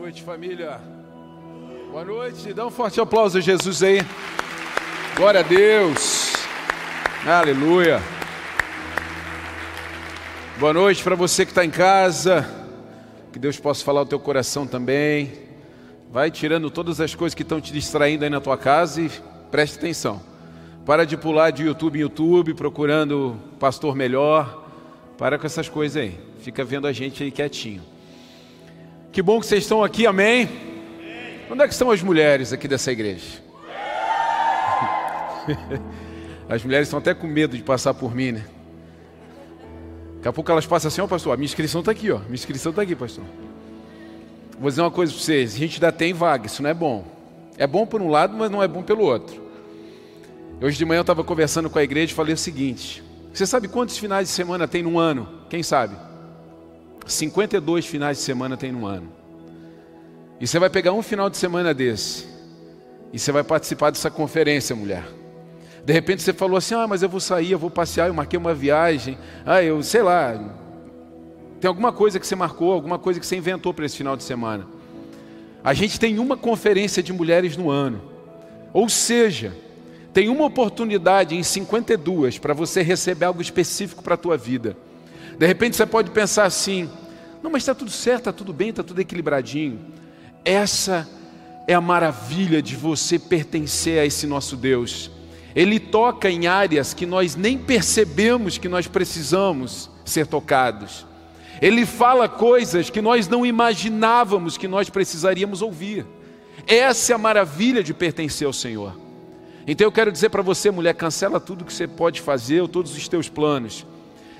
noite, família. Boa noite. Dá um forte aplauso a Jesus aí. Glória a Deus. Aleluia. Boa noite para você que está em casa. Que Deus possa falar o teu coração também. Vai tirando todas as coisas que estão te distraindo aí na tua casa e preste atenção. Para de pular de YouTube em YouTube procurando pastor melhor. Para com essas coisas aí. Fica vendo a gente aí quietinho. Que bom que vocês estão aqui, amém? Onde é que estão as mulheres aqui dessa igreja? As mulheres estão até com medo de passar por mim, né? Daqui a pouco elas passam assim, ó oh, pastor, a minha inscrição está aqui, ó. Minha inscrição está aqui, pastor. Vou dizer uma coisa para vocês, a gente ainda tem vaga, isso não é bom. É bom por um lado, mas não é bom pelo outro. Hoje de manhã eu estava conversando com a igreja e falei o seguinte: você sabe quantos finais de semana tem num ano? Quem sabe? 52 finais de semana tem no ano. E você vai pegar um final de semana desse. E você vai participar dessa conferência, mulher. De repente você falou assim: ah, mas eu vou sair, eu vou passear, eu marquei uma viagem. Ah, eu sei lá. Tem alguma coisa que você marcou, alguma coisa que você inventou para esse final de semana. A gente tem uma conferência de mulheres no ano. Ou seja, tem uma oportunidade em 52 para você receber algo específico para a tua vida. De repente você pode pensar assim: não, mas está tudo certo, está tudo bem, está tudo equilibradinho. Essa é a maravilha de você pertencer a esse nosso Deus. Ele toca em áreas que nós nem percebemos que nós precisamos ser tocados. Ele fala coisas que nós não imaginávamos que nós precisaríamos ouvir. Essa é a maravilha de pertencer ao Senhor. Então eu quero dizer para você, mulher, cancela tudo que você pode fazer, ou todos os teus planos.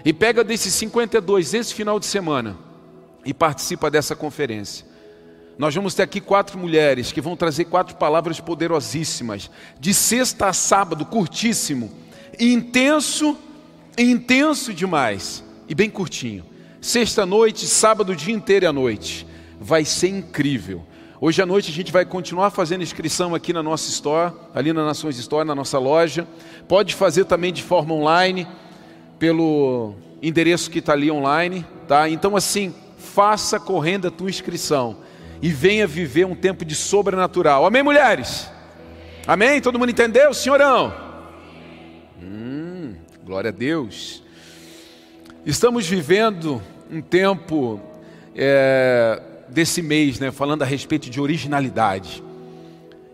E pega desses 52 esse final de semana e participa dessa conferência. Nós vamos ter aqui quatro mulheres que vão trazer quatro palavras poderosíssimas, de sexta a sábado, curtíssimo, intenso, intenso demais e bem curtinho. Sexta noite, sábado dia inteiro e à noite. Vai ser incrível. Hoje à noite a gente vai continuar fazendo inscrição aqui na nossa store, ali na Nações Store, na nossa loja. Pode fazer também de forma online pelo endereço que está ali online, tá? Então assim, faça correndo a tua inscrição e venha viver um tempo de sobrenatural. Amém, mulheres? Amém? Todo mundo entendeu, senhorão? Hum, glória a Deus. Estamos vivendo um tempo é, desse mês, né, falando a respeito de originalidade.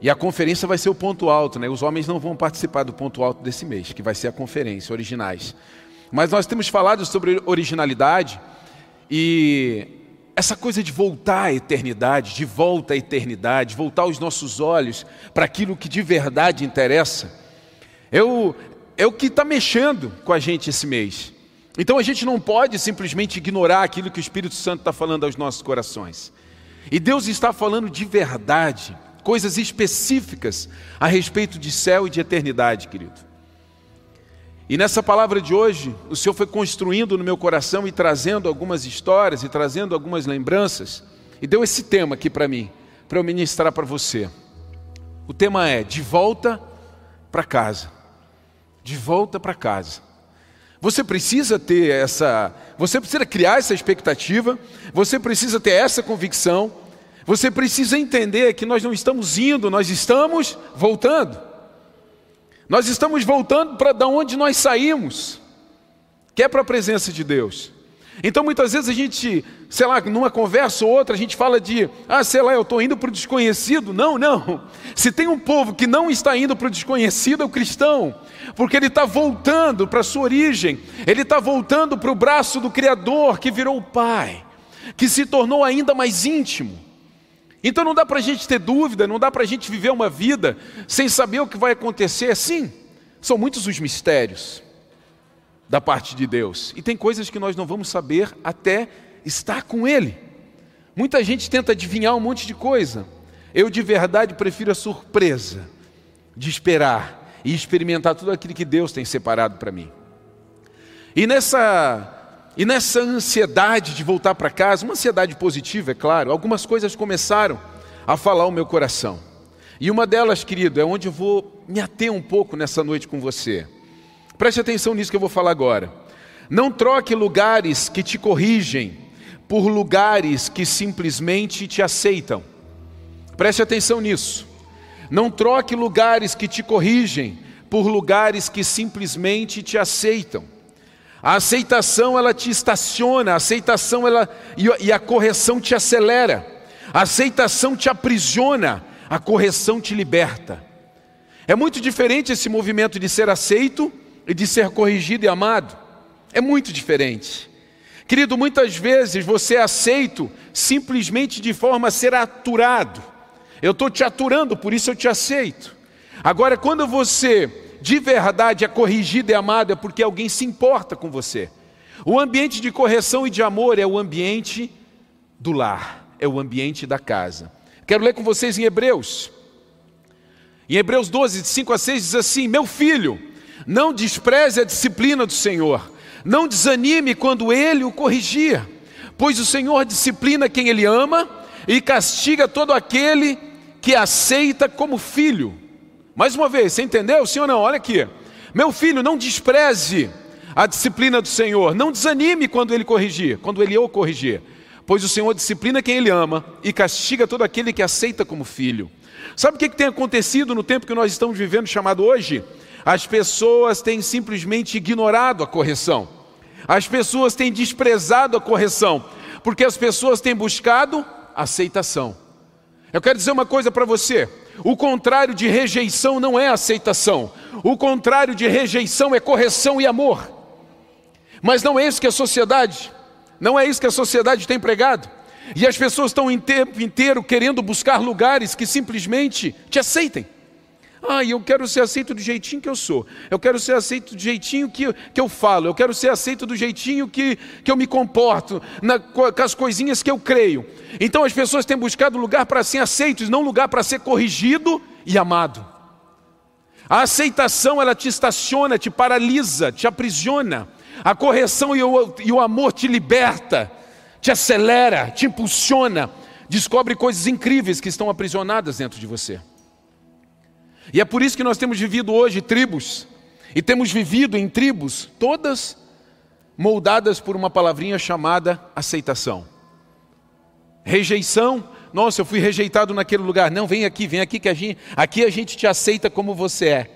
E a conferência vai ser o ponto alto, né? Os homens não vão participar do ponto alto desse mês, que vai ser a conferência, originais. Mas nós temos falado sobre originalidade e essa coisa de voltar à eternidade, de volta à eternidade, voltar os nossos olhos para aquilo que de verdade interessa, é o, é o que está mexendo com a gente esse mês. Então a gente não pode simplesmente ignorar aquilo que o Espírito Santo está falando aos nossos corações. E Deus está falando de verdade, coisas específicas a respeito de céu e de eternidade, querido. E nessa palavra de hoje, o Senhor foi construindo no meu coração e trazendo algumas histórias e trazendo algumas lembranças, e deu esse tema aqui para mim, para eu ministrar para você. O tema é de volta para casa. De volta para casa. Você precisa ter essa, você precisa criar essa expectativa, você precisa ter essa convicção, você precisa entender que nós não estamos indo, nós estamos voltando. Nós estamos voltando para da onde nós saímos, que é para a presença de Deus. Então muitas vezes a gente, sei lá, numa conversa ou outra, a gente fala de, ah, sei lá, eu estou indo para o desconhecido. Não, não. Se tem um povo que não está indo para o desconhecido, é o cristão, porque ele está voltando para a sua origem, ele está voltando para o braço do Criador que virou o Pai, que se tornou ainda mais íntimo. Então não dá para a gente ter dúvida, não dá para a gente viver uma vida sem saber o que vai acontecer. Sim, são muitos os mistérios da parte de Deus. E tem coisas que nós não vamos saber até estar com Ele. Muita gente tenta adivinhar um monte de coisa. Eu de verdade prefiro a surpresa de esperar e experimentar tudo aquilo que Deus tem separado para mim. E nessa e nessa ansiedade de voltar para casa, uma ansiedade positiva, é claro, algumas coisas começaram a falar o meu coração. E uma delas, querido, é onde eu vou me ater um pouco nessa noite com você. Preste atenção nisso que eu vou falar agora. Não troque lugares que te corrigem por lugares que simplesmente te aceitam. Preste atenção nisso. Não troque lugares que te corrigem por lugares que simplesmente te aceitam. A aceitação ela te estaciona, a aceitação ela e a correção te acelera. A aceitação te aprisiona, a correção te liberta. É muito diferente esse movimento de ser aceito e de ser corrigido e amado. É muito diferente. Querido, muitas vezes você é aceito simplesmente de forma a ser aturado. Eu estou te aturando, por isso eu te aceito. Agora, quando você de verdade é corrigido e amado, é porque alguém se importa com você. O ambiente de correção e de amor é o ambiente do lar, é o ambiente da casa. Quero ler com vocês em Hebreus. Em Hebreus 12, de 5 a 6, diz assim: Meu filho, não despreze a disciplina do Senhor, não desanime quando ele o corrigir, pois o Senhor disciplina quem ele ama e castiga todo aquele que aceita como filho. Mais uma vez, você entendeu? Sim ou não? Olha aqui. Meu filho, não despreze a disciplina do Senhor, não desanime quando ele corrigir, quando ele o corrigir, pois o Senhor disciplina quem ele ama e castiga todo aquele que aceita como filho. Sabe o que tem acontecido no tempo que nós estamos vivendo, chamado hoje? As pessoas têm simplesmente ignorado a correção, as pessoas têm desprezado a correção, porque as pessoas têm buscado aceitação. Eu quero dizer uma coisa para você: o contrário de rejeição não é aceitação, o contrário de rejeição é correção e amor. Mas não é isso que a sociedade, não é isso que a sociedade tem pregado. E as pessoas estão o tempo inteiro querendo buscar lugares que simplesmente te aceitem. Ah, eu quero ser aceito do jeitinho que eu sou. Eu quero ser aceito do jeitinho que, que eu falo. Eu quero ser aceito do jeitinho que, que eu me comporto, na, com as coisinhas que eu creio. Então as pessoas têm buscado lugar para ser aceitos, não lugar para ser corrigido e amado. A aceitação, ela te estaciona, te paralisa, te aprisiona. A correção e o, e o amor te liberta, te acelera, te impulsiona. Descobre coisas incríveis que estão aprisionadas dentro de você. E é por isso que nós temos vivido hoje tribos, e temos vivido em tribos, todas moldadas por uma palavrinha chamada aceitação. Rejeição, nossa, eu fui rejeitado naquele lugar. Não, vem aqui, vem aqui que a gente, aqui a gente te aceita como você é.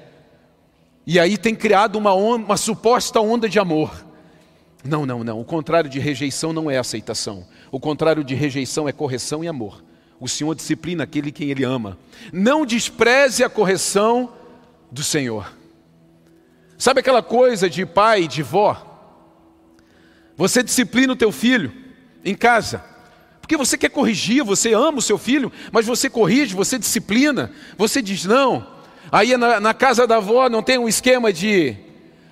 E aí tem criado uma, onda, uma suposta onda de amor. Não, não, não. O contrário de rejeição não é aceitação. O contrário de rejeição é correção e amor. O Senhor disciplina aquele quem Ele ama. Não despreze a correção do Senhor. Sabe aquela coisa de pai e de vó? Você disciplina o teu filho em casa. Porque você quer corrigir, você ama o seu filho, mas você corrige, você disciplina, você diz não. Aí na, na casa da avó não tem um esquema de.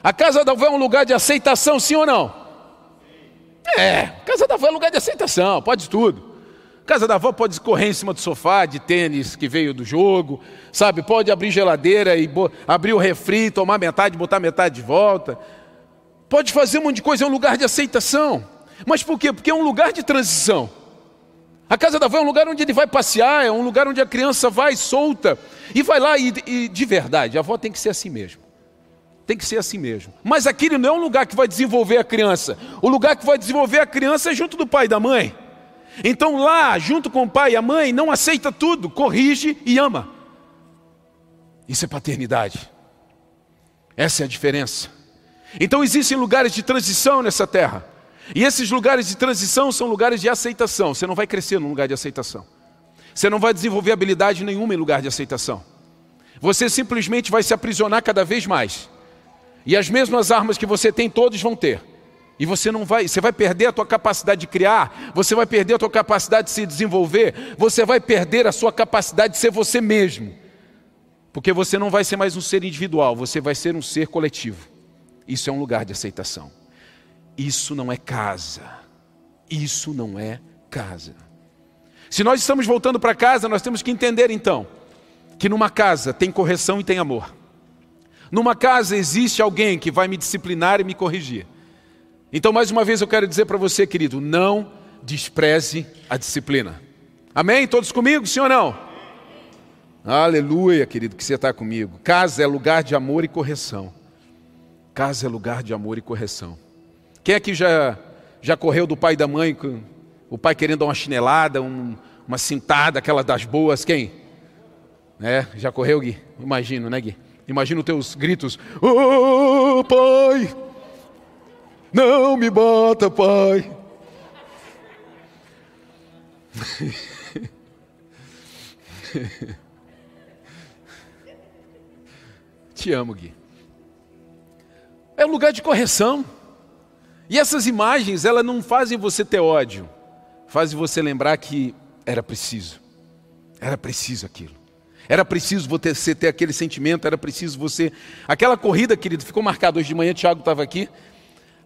A casa da avó é um lugar de aceitação, sim ou não? É, casa da avó é lugar de aceitação, pode tudo. Casa da avó pode correr em cima do sofá de tênis que veio do jogo, sabe? Pode abrir geladeira e abrir o refri, tomar metade, botar metade de volta. Pode fazer um monte de coisa, é um lugar de aceitação. Mas por quê? Porque é um lugar de transição. A casa da avó é um lugar onde ele vai passear, é um lugar onde a criança vai solta e vai lá e, e de verdade, a avó tem que ser assim mesmo. Tem que ser assim mesmo. Mas aquele não é um lugar que vai desenvolver a criança. O lugar que vai desenvolver a criança é junto do pai e da mãe. Então lá, junto com o pai e a mãe, não aceita tudo, corrige e ama. Isso é paternidade. Essa é a diferença. Então existem lugares de transição nessa terra. E esses lugares de transição são lugares de aceitação. Você não vai crescer num lugar de aceitação. Você não vai desenvolver habilidade nenhuma em lugar de aceitação. Você simplesmente vai se aprisionar cada vez mais. E as mesmas armas que você tem, todos vão ter. E você não vai, você vai perder a tua capacidade de criar, você vai perder a tua capacidade de se desenvolver, você vai perder a sua capacidade de ser você mesmo. Porque você não vai ser mais um ser individual, você vai ser um ser coletivo. Isso é um lugar de aceitação. Isso não é casa. Isso não é casa. Se nós estamos voltando para casa, nós temos que entender então que numa casa tem correção e tem amor. Numa casa existe alguém que vai me disciplinar e me corrigir. Então, mais uma vez, eu quero dizer para você, querido, não despreze a disciplina. Amém? Todos comigo, sim ou não? Aleluia, querido, que você está comigo. Casa é lugar de amor e correção. Casa é lugar de amor e correção. Quem aqui já, já correu do pai e da mãe o pai querendo dar uma chinelada, um, uma cintada, aquela das boas, quem? É, já correu, Gui? Imagino, né, Gui? Imagina os teus gritos: Oh, pai! Não me bata, pai! Te amo, Gui. É um lugar de correção. E essas imagens, elas não fazem você ter ódio, fazem você lembrar que era preciso. Era preciso aquilo. Era preciso você ter aquele sentimento, era preciso você. Aquela corrida, querido, ficou marcada. Hoje de manhã Tiago estava aqui.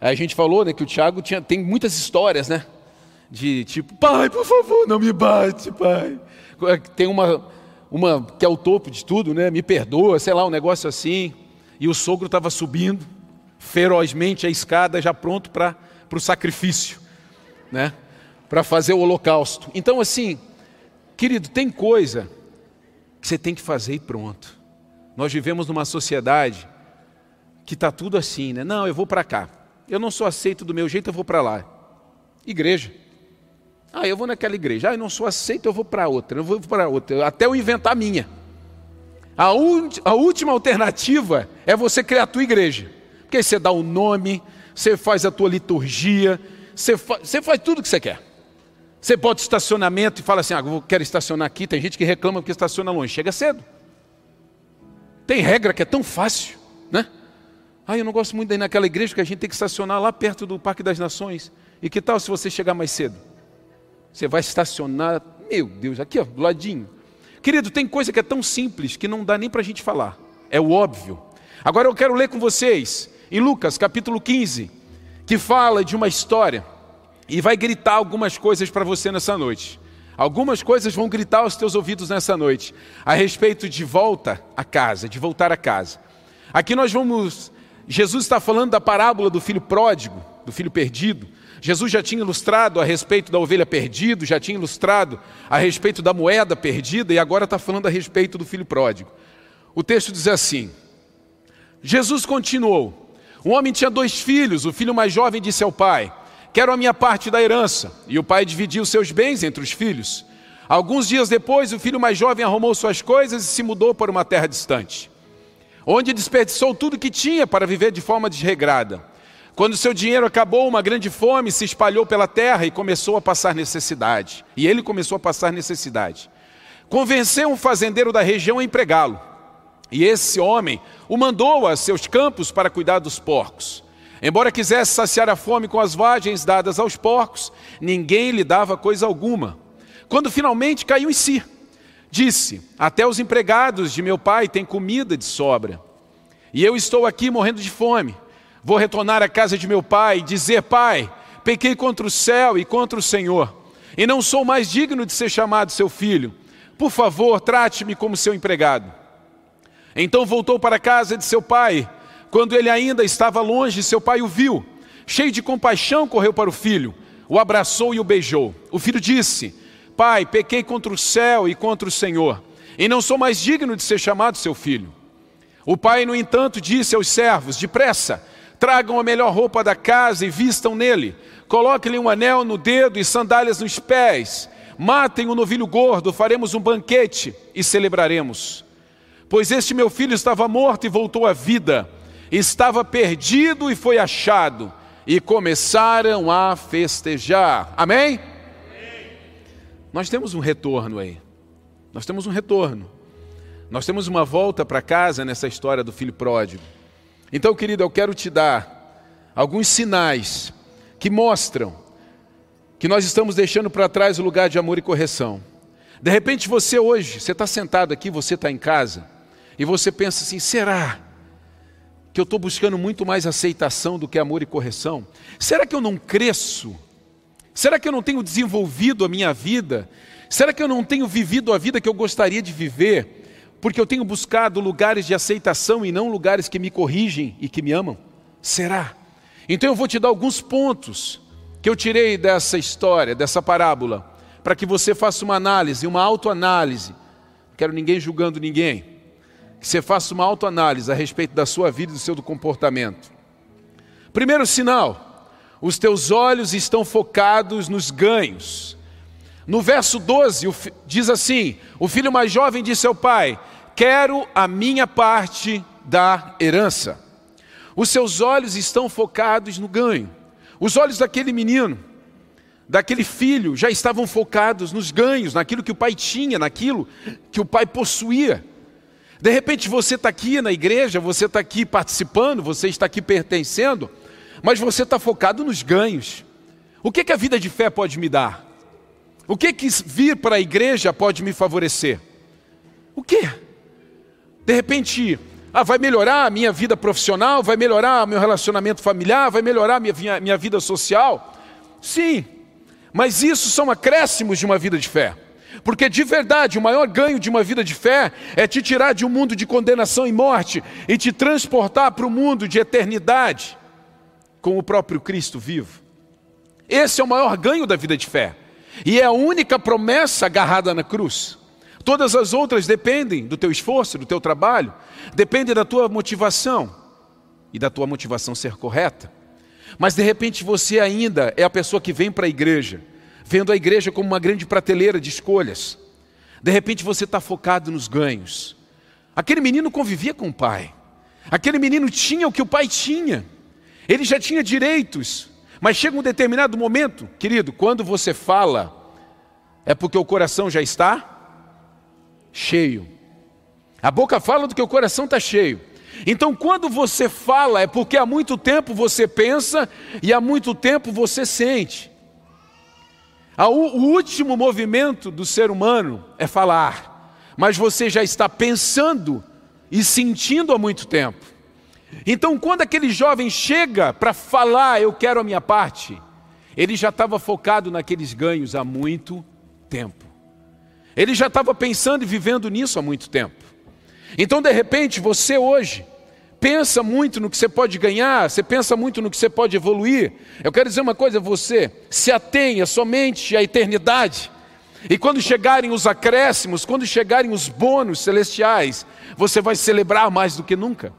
A gente falou né, que o Tiago tinha, tem muitas histórias, né? De tipo, pai, por favor, não me bate, pai. Tem uma, uma que é o topo de tudo, né? Me perdoa, sei lá, um negócio assim. E o sogro estava subindo ferozmente a escada, já pronto para o sacrifício, né? Para fazer o holocausto. Então, assim, querido, tem coisa que você tem que fazer e pronto. Nós vivemos numa sociedade que está tudo assim, né? Não, eu vou para cá. Eu não sou aceito do meu jeito, eu vou para lá. Igreja. Ah, eu vou naquela igreja. Ah, eu não sou aceito, eu vou para outra. Eu vou para outra. Até eu inventar a minha. A, a última alternativa é você criar a tua igreja. Porque aí você dá o nome, você faz a tua liturgia, você, fa você faz tudo que você quer. Você bota estacionamento e fala assim: ah, eu quero estacionar aqui. Tem gente que reclama porque estaciona longe. Chega cedo. Tem regra que é tão fácil, né? Ah, eu não gosto muito ir naquela igreja que a gente tem que estacionar lá perto do Parque das Nações. E que tal se você chegar mais cedo? Você vai estacionar, meu Deus, aqui ó, do ladinho. Querido, tem coisa que é tão simples que não dá nem para a gente falar. É o óbvio. Agora eu quero ler com vocês em Lucas capítulo 15, que fala de uma história e vai gritar algumas coisas para você nessa noite. Algumas coisas vão gritar aos teus ouvidos nessa noite a respeito de volta a casa, de voltar a casa. Aqui nós vamos. Jesus está falando da parábola do filho pródigo, do filho perdido. Jesus já tinha ilustrado a respeito da ovelha perdida, já tinha ilustrado a respeito da moeda perdida e agora está falando a respeito do filho pródigo. O texto diz assim: Jesus continuou: Um homem tinha dois filhos, o filho mais jovem disse ao pai: Quero a minha parte da herança. E o pai dividiu seus bens entre os filhos. Alguns dias depois, o filho mais jovem arrumou suas coisas e se mudou para uma terra distante, onde desperdiçou tudo que tinha para viver de forma desregrada. Quando seu dinheiro acabou, uma grande fome se espalhou pela terra e começou a passar necessidade. E ele começou a passar necessidade. Convenceu um fazendeiro da região a empregá-lo. E esse homem o mandou a seus campos para cuidar dos porcos. Embora quisesse saciar a fome com as vagens dadas aos porcos, ninguém lhe dava coisa alguma. Quando finalmente caiu em si, disse: Até os empregados de meu pai têm comida de sobra. E eu estou aqui morrendo de fome. Vou retornar à casa de meu pai e dizer: Pai, pequei contra o céu e contra o Senhor, e não sou mais digno de ser chamado seu filho. Por favor, trate-me como seu empregado. Então voltou para a casa de seu pai. Quando ele ainda estava longe, seu pai o viu. Cheio de compaixão, correu para o filho, o abraçou e o beijou. O filho disse: Pai, pequei contra o céu e contra o Senhor, e não sou mais digno de ser chamado seu filho. O pai, no entanto, disse aos servos: Depressa, Tragam a melhor roupa da casa e vistam nele. Coloquem-lhe um anel no dedo e sandálias nos pés. Matem o um novilho gordo, faremos um banquete e celebraremos. Pois este meu filho estava morto e voltou à vida, estava perdido e foi achado. E começaram a festejar. Amém? Nós temos um retorno aí. Nós temos um retorno. Nós temos uma volta para casa nessa história do filho pródigo. Então, querido, eu quero te dar alguns sinais que mostram que nós estamos deixando para trás o lugar de amor e correção. De repente, você hoje, você está sentado aqui, você está em casa, e você pensa assim: será que eu estou buscando muito mais aceitação do que amor e correção? Será que eu não cresço? Será que eu não tenho desenvolvido a minha vida? Será que eu não tenho vivido a vida que eu gostaria de viver? porque eu tenho buscado lugares de aceitação e não lugares que me corrigem e que me amam? Será? Então eu vou te dar alguns pontos que eu tirei dessa história, dessa parábola, para que você faça uma análise, uma autoanálise. Não quero ninguém julgando ninguém. Que você faça uma autoanálise a respeito da sua vida e do seu comportamento. Primeiro sinal: os teus olhos estão focados nos ganhos. No verso 12, diz assim: O filho mais jovem disse ao pai: Quero a minha parte da herança. Os seus olhos estão focados no ganho. Os olhos daquele menino, daquele filho, já estavam focados nos ganhos, naquilo que o pai tinha, naquilo que o pai possuía. De repente você está aqui na igreja, você está aqui participando, você está aqui pertencendo, mas você está focado nos ganhos. O que, que a vida de fé pode me dar? O que, que vir para a igreja pode me favorecer? O que? De repente, ah, vai melhorar a minha vida profissional, vai melhorar meu relacionamento familiar, vai melhorar a minha, minha vida social? Sim, mas isso são acréscimos de uma vida de fé. Porque de verdade, o maior ganho de uma vida de fé é te tirar de um mundo de condenação e morte e te transportar para o mundo de eternidade com o próprio Cristo vivo. Esse é o maior ganho da vida de fé. E é a única promessa agarrada na cruz. Todas as outras dependem do teu esforço, do teu trabalho, dependem da tua motivação e da tua motivação ser correta. Mas de repente você ainda é a pessoa que vem para a igreja, vendo a igreja como uma grande prateleira de escolhas. De repente você está focado nos ganhos. Aquele menino convivia com o pai. Aquele menino tinha o que o pai tinha. Ele já tinha direitos. Mas chega um determinado momento, querido, quando você fala, é porque o coração já está cheio. A boca fala do que o coração está cheio. Então, quando você fala, é porque há muito tempo você pensa e há muito tempo você sente. O último movimento do ser humano é falar, mas você já está pensando e sentindo há muito tempo. Então, quando aquele jovem chega para falar, eu quero a minha parte, ele já estava focado naqueles ganhos há muito tempo. Ele já estava pensando e vivendo nisso há muito tempo. Então, de repente, você hoje pensa muito no que você pode ganhar, você pensa muito no que você pode evoluir. Eu quero dizer uma coisa a você: se atenha somente à eternidade. E quando chegarem os acréscimos, quando chegarem os bônus celestiais, você vai celebrar mais do que nunca.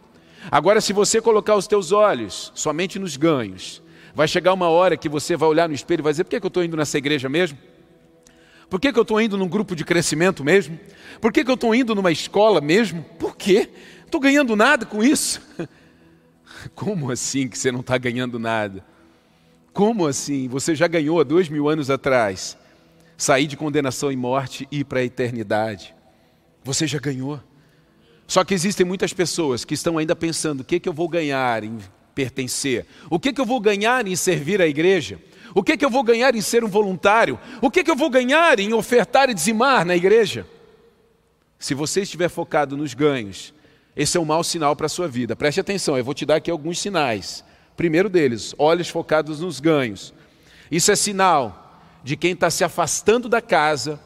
Agora, se você colocar os teus olhos somente nos ganhos, vai chegar uma hora que você vai olhar no espelho e vai dizer: por que, que eu estou indo nessa igreja mesmo? Por que, que eu estou indo num grupo de crescimento mesmo? Por que, que eu estou indo numa escola mesmo? Por quê? Estou ganhando nada com isso? Como assim que você não está ganhando nada? Como assim? Você já ganhou há dois mil anos atrás sair de condenação e morte e ir para a eternidade. Você já ganhou. Só que existem muitas pessoas que estão ainda pensando: o que, que eu vou ganhar em pertencer? O que, que eu vou ganhar em servir a igreja? O que, que eu vou ganhar em ser um voluntário? O que, que eu vou ganhar em ofertar e dizimar na igreja? Se você estiver focado nos ganhos, esse é um mau sinal para a sua vida. Preste atenção, eu vou te dar aqui alguns sinais. Primeiro deles, olhos focados nos ganhos. Isso é sinal de quem está se afastando da casa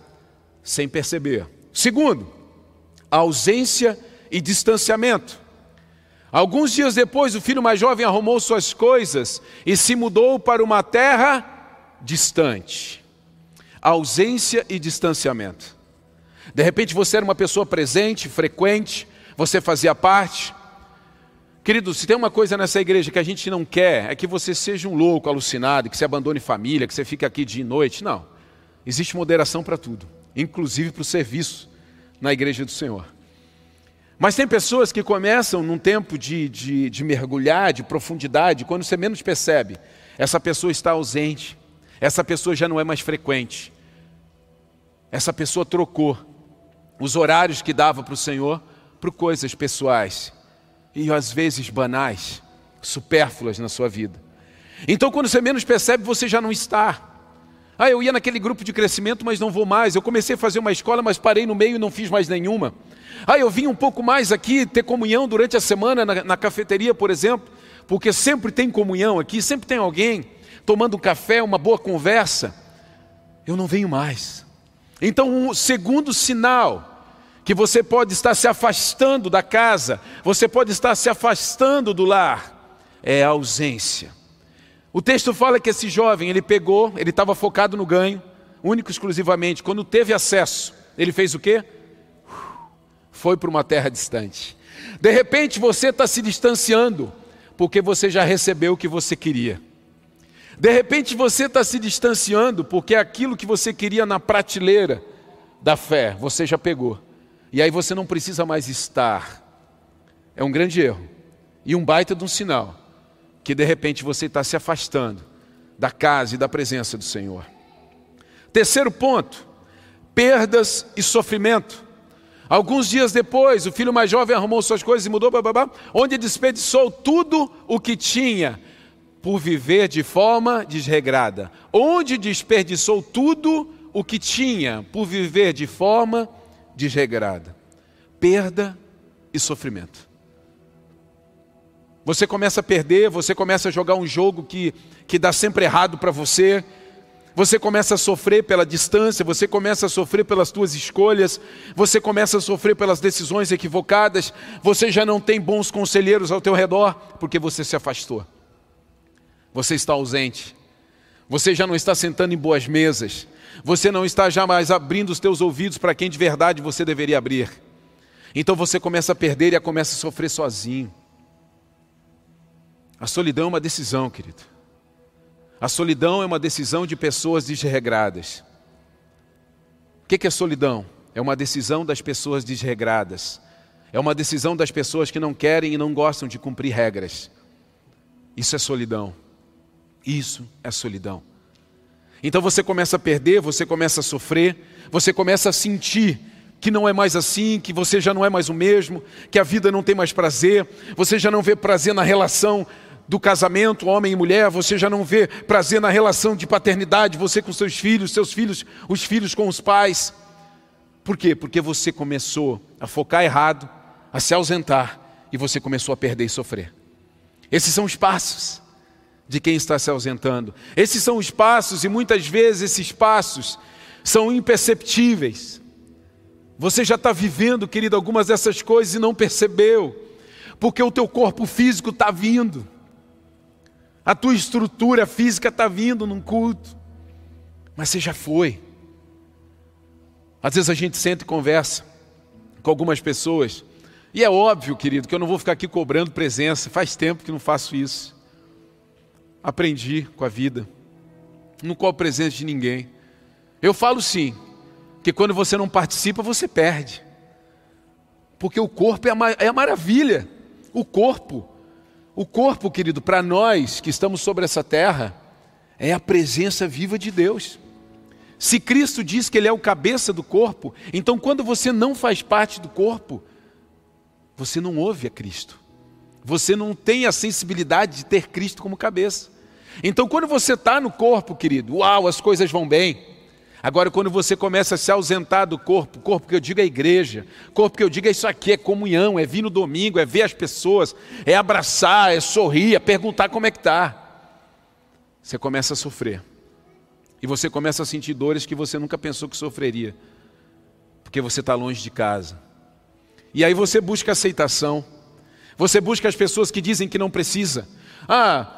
sem perceber. Segundo, ausência e distanciamento. Alguns dias depois, o filho mais jovem arrumou suas coisas e se mudou para uma terra distante. Ausência e distanciamento. De repente você era uma pessoa presente, frequente, você fazia parte. Querido, se tem uma coisa nessa igreja que a gente não quer, é que você seja um louco, alucinado, que você abandone família, que você fique aqui dia e noite. Não. Existe moderação para tudo, inclusive para o serviço na igreja do Senhor. Mas tem pessoas que começam num tempo de, de, de, mergulhar, de profundidade, quando você menos percebe, essa pessoa está ausente, essa pessoa já não é mais frequente, essa pessoa trocou os horários que dava para o Senhor por coisas pessoais e às vezes banais, supérfluas na sua vida. Então, quando você menos percebe, você já não está. Ah, eu ia naquele grupo de crescimento, mas não vou mais. Eu comecei a fazer uma escola, mas parei no meio e não fiz mais nenhuma. Ah, eu vim um pouco mais aqui ter comunhão durante a semana na, na cafeteria, por exemplo, porque sempre tem comunhão aqui, sempre tem alguém tomando um café, uma boa conversa. Eu não venho mais. Então, um segundo sinal que você pode estar se afastando da casa, você pode estar se afastando do lar, é a ausência. O texto fala que esse jovem, ele pegou, ele estava focado no ganho, único exclusivamente. Quando teve acesso, ele fez o quê? Foi para uma terra distante. De repente você está se distanciando, porque você já recebeu o que você queria. De repente você está se distanciando porque aquilo que você queria na prateleira da fé, você já pegou. E aí você não precisa mais estar. É um grande erro. E um baita de um sinal. Que de repente você está se afastando da casa e da presença do Senhor. Terceiro ponto: perdas e sofrimento. Alguns dias depois, o filho mais jovem arrumou suas coisas e mudou, babá, onde desperdiçou tudo o que tinha por viver de forma desregrada. Onde desperdiçou tudo o que tinha por viver de forma desregrada. Perda e sofrimento. Você começa a perder, você começa a jogar um jogo que, que dá sempre errado para você, você começa a sofrer pela distância, você começa a sofrer pelas suas escolhas, você começa a sofrer pelas decisões equivocadas, você já não tem bons conselheiros ao teu redor porque você se afastou. Você está ausente. Você já não está sentando em boas mesas. Você não está jamais abrindo os teus ouvidos para quem de verdade você deveria abrir. Então você começa a perder e começa a sofrer sozinho. A solidão é uma decisão, querido. A solidão é uma decisão de pessoas desregradas. O que é solidão? É uma decisão das pessoas desregradas. É uma decisão das pessoas que não querem e não gostam de cumprir regras. Isso é solidão. Isso é solidão. Então você começa a perder, você começa a sofrer, você começa a sentir que não é mais assim, que você já não é mais o mesmo, que a vida não tem mais prazer, você já não vê prazer na relação do casamento, homem e mulher, você já não vê prazer na relação de paternidade, você com seus filhos, seus filhos, os filhos com os pais. Por quê? Porque você começou a focar errado, a se ausentar e você começou a perder e sofrer. Esses são os passos de quem está se ausentando. Esses são os passos e muitas vezes esses passos são imperceptíveis. Você já está vivendo, querido, algumas dessas coisas e não percebeu, porque o teu corpo físico está vindo. A tua estrutura física está vindo num culto, mas você já foi. Às vezes a gente senta e conversa com algumas pessoas, e é óbvio, querido, que eu não vou ficar aqui cobrando presença, faz tempo que não faço isso. Aprendi com a vida, não cobro presença de ninguém. Eu falo sim, que quando você não participa, você perde. Porque o corpo é a, é a maravilha. O corpo o corpo, querido, para nós que estamos sobre essa terra, é a presença viva de Deus. Se Cristo diz que Ele é o cabeça do corpo, então quando você não faz parte do corpo, você não ouve a Cristo. Você não tem a sensibilidade de ter Cristo como cabeça. Então quando você está no corpo, querido, uau, as coisas vão bem. Agora, quando você começa a se ausentar do corpo, corpo que eu digo é igreja, corpo que eu digo é isso aqui, é comunhão, é vir no domingo, é ver as pessoas, é abraçar, é sorrir, é perguntar como é que está. Você começa a sofrer. E você começa a sentir dores que você nunca pensou que sofreria, porque você está longe de casa. E aí você busca aceitação, você busca as pessoas que dizem que não precisa. Ah,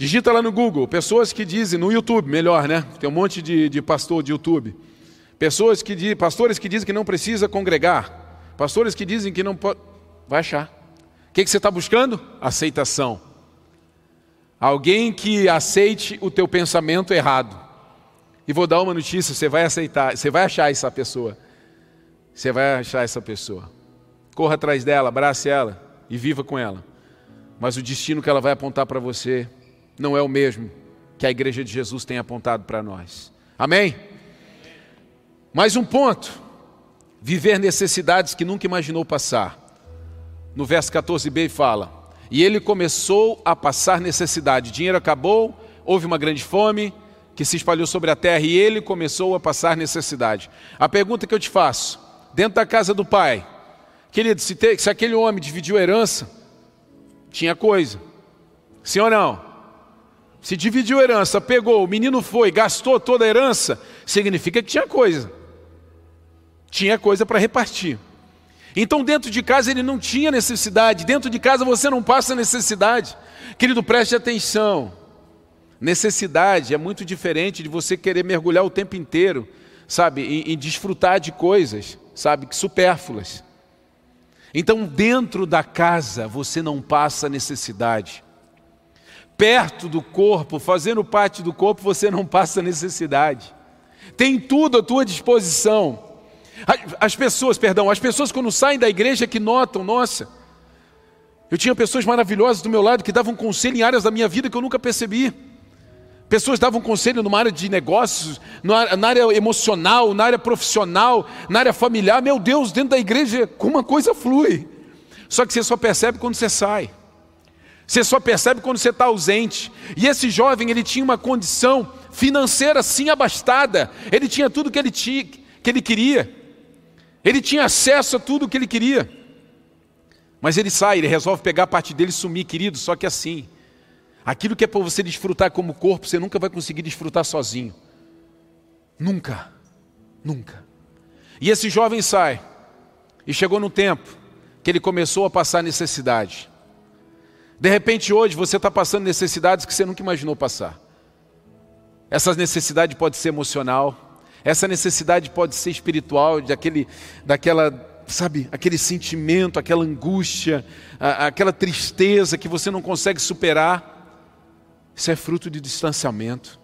Digita lá no Google, pessoas que dizem, no YouTube, melhor, né? Tem um monte de, de pastor de YouTube. Pessoas que pastores que dizem que não precisa congregar. Pastores que dizem que não pode. Vai achar. O que, que você está buscando? Aceitação. Alguém que aceite o teu pensamento errado. E vou dar uma notícia: você vai aceitar, você vai achar essa pessoa. Você vai achar essa pessoa. Corra atrás dela, abrace ela e viva com ela. Mas o destino que ela vai apontar para você não é o mesmo que a igreja de Jesus tem apontado para nós. Amém? Mais um ponto: viver necessidades que nunca imaginou passar. No verso 14b fala: E ele começou a passar necessidade. Dinheiro acabou, houve uma grande fome que se espalhou sobre a terra e ele começou a passar necessidade. A pergunta que eu te faço: dentro da casa do pai, querido, se, te, se aquele homem dividiu a herança, tinha coisa. Sim ou não? Se dividiu a herança, pegou, o menino foi, gastou toda a herança, significa que tinha coisa. Tinha coisa para repartir. Então, dentro de casa ele não tinha necessidade, dentro de casa você não passa necessidade. Querido, preste atenção. Necessidade é muito diferente de você querer mergulhar o tempo inteiro, sabe, em, desfrutar de coisas, sabe, supérfluas. Então, dentro da casa você não passa necessidade. Perto do corpo, fazendo parte do corpo, você não passa necessidade. Tem tudo à tua disposição. As pessoas, perdão, as pessoas quando saem da igreja que notam, nossa, eu tinha pessoas maravilhosas do meu lado que davam conselho em áreas da minha vida que eu nunca percebi. Pessoas davam conselho numa área de negócios, na área emocional, na área profissional, na área familiar. Meu Deus, dentro da igreja, como uma coisa flui. Só que você só percebe quando você sai. Você só percebe quando você está ausente. E esse jovem, ele tinha uma condição financeira sim abastada. Ele tinha tudo que ele, tinha, que ele queria. Ele tinha acesso a tudo que ele queria. Mas ele sai, ele resolve pegar a parte dele e sumir, querido. Só que assim, aquilo que é para você desfrutar como corpo, você nunca vai conseguir desfrutar sozinho. Nunca. Nunca. E esse jovem sai. E chegou no tempo que ele começou a passar necessidade. De repente, hoje, você está passando necessidades que você nunca imaginou passar. Essa necessidade pode ser emocional, essa necessidade pode ser espiritual, daquele, daquela, sabe, aquele sentimento, aquela angústia, a, aquela tristeza que você não consegue superar. Isso é fruto de distanciamento,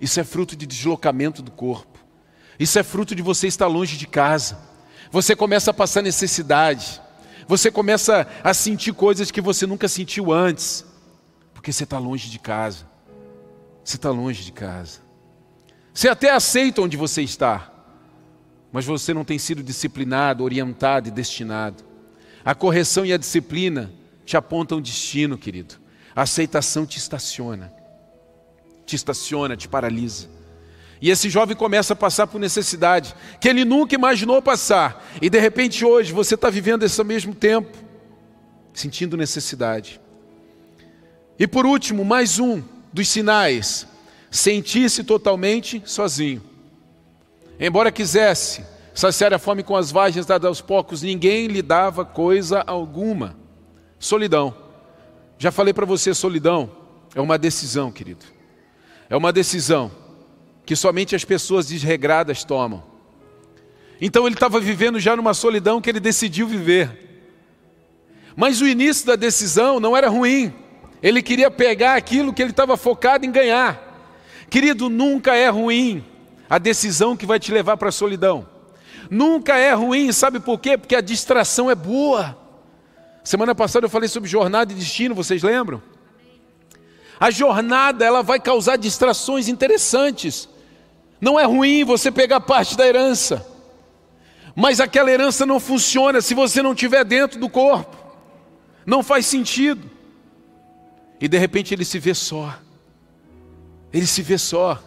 isso é fruto de deslocamento do corpo, isso é fruto de você estar longe de casa. Você começa a passar necessidade, você começa a sentir coisas que você nunca sentiu antes, porque você está longe de casa. Você está longe de casa. Você até aceita onde você está, mas você não tem sido disciplinado, orientado e destinado. A correção e a disciplina te apontam destino, querido. A aceitação te estaciona, te estaciona, te paralisa. E esse jovem começa a passar por necessidade que ele nunca imaginou passar. E de repente hoje você está vivendo esse mesmo tempo, sentindo necessidade. E por último, mais um dos sinais: sentir-se totalmente sozinho. Embora quisesse saciar a fome com as vagens dadas aos poucos, ninguém lhe dava coisa alguma. Solidão. Já falei para você, solidão é uma decisão, querido. É uma decisão que somente as pessoas desregradas tomam. Então ele estava vivendo já numa solidão que ele decidiu viver. Mas o início da decisão não era ruim. Ele queria pegar aquilo que ele estava focado em ganhar. Querido, nunca é ruim a decisão que vai te levar para a solidão. Nunca é ruim, sabe por quê? Porque a distração é boa. Semana passada eu falei sobre jornada e destino, vocês lembram? A jornada ela vai causar distrações interessantes. Não é ruim você pegar parte da herança, mas aquela herança não funciona se você não estiver dentro do corpo. Não faz sentido. E de repente ele se vê só. Ele se vê só.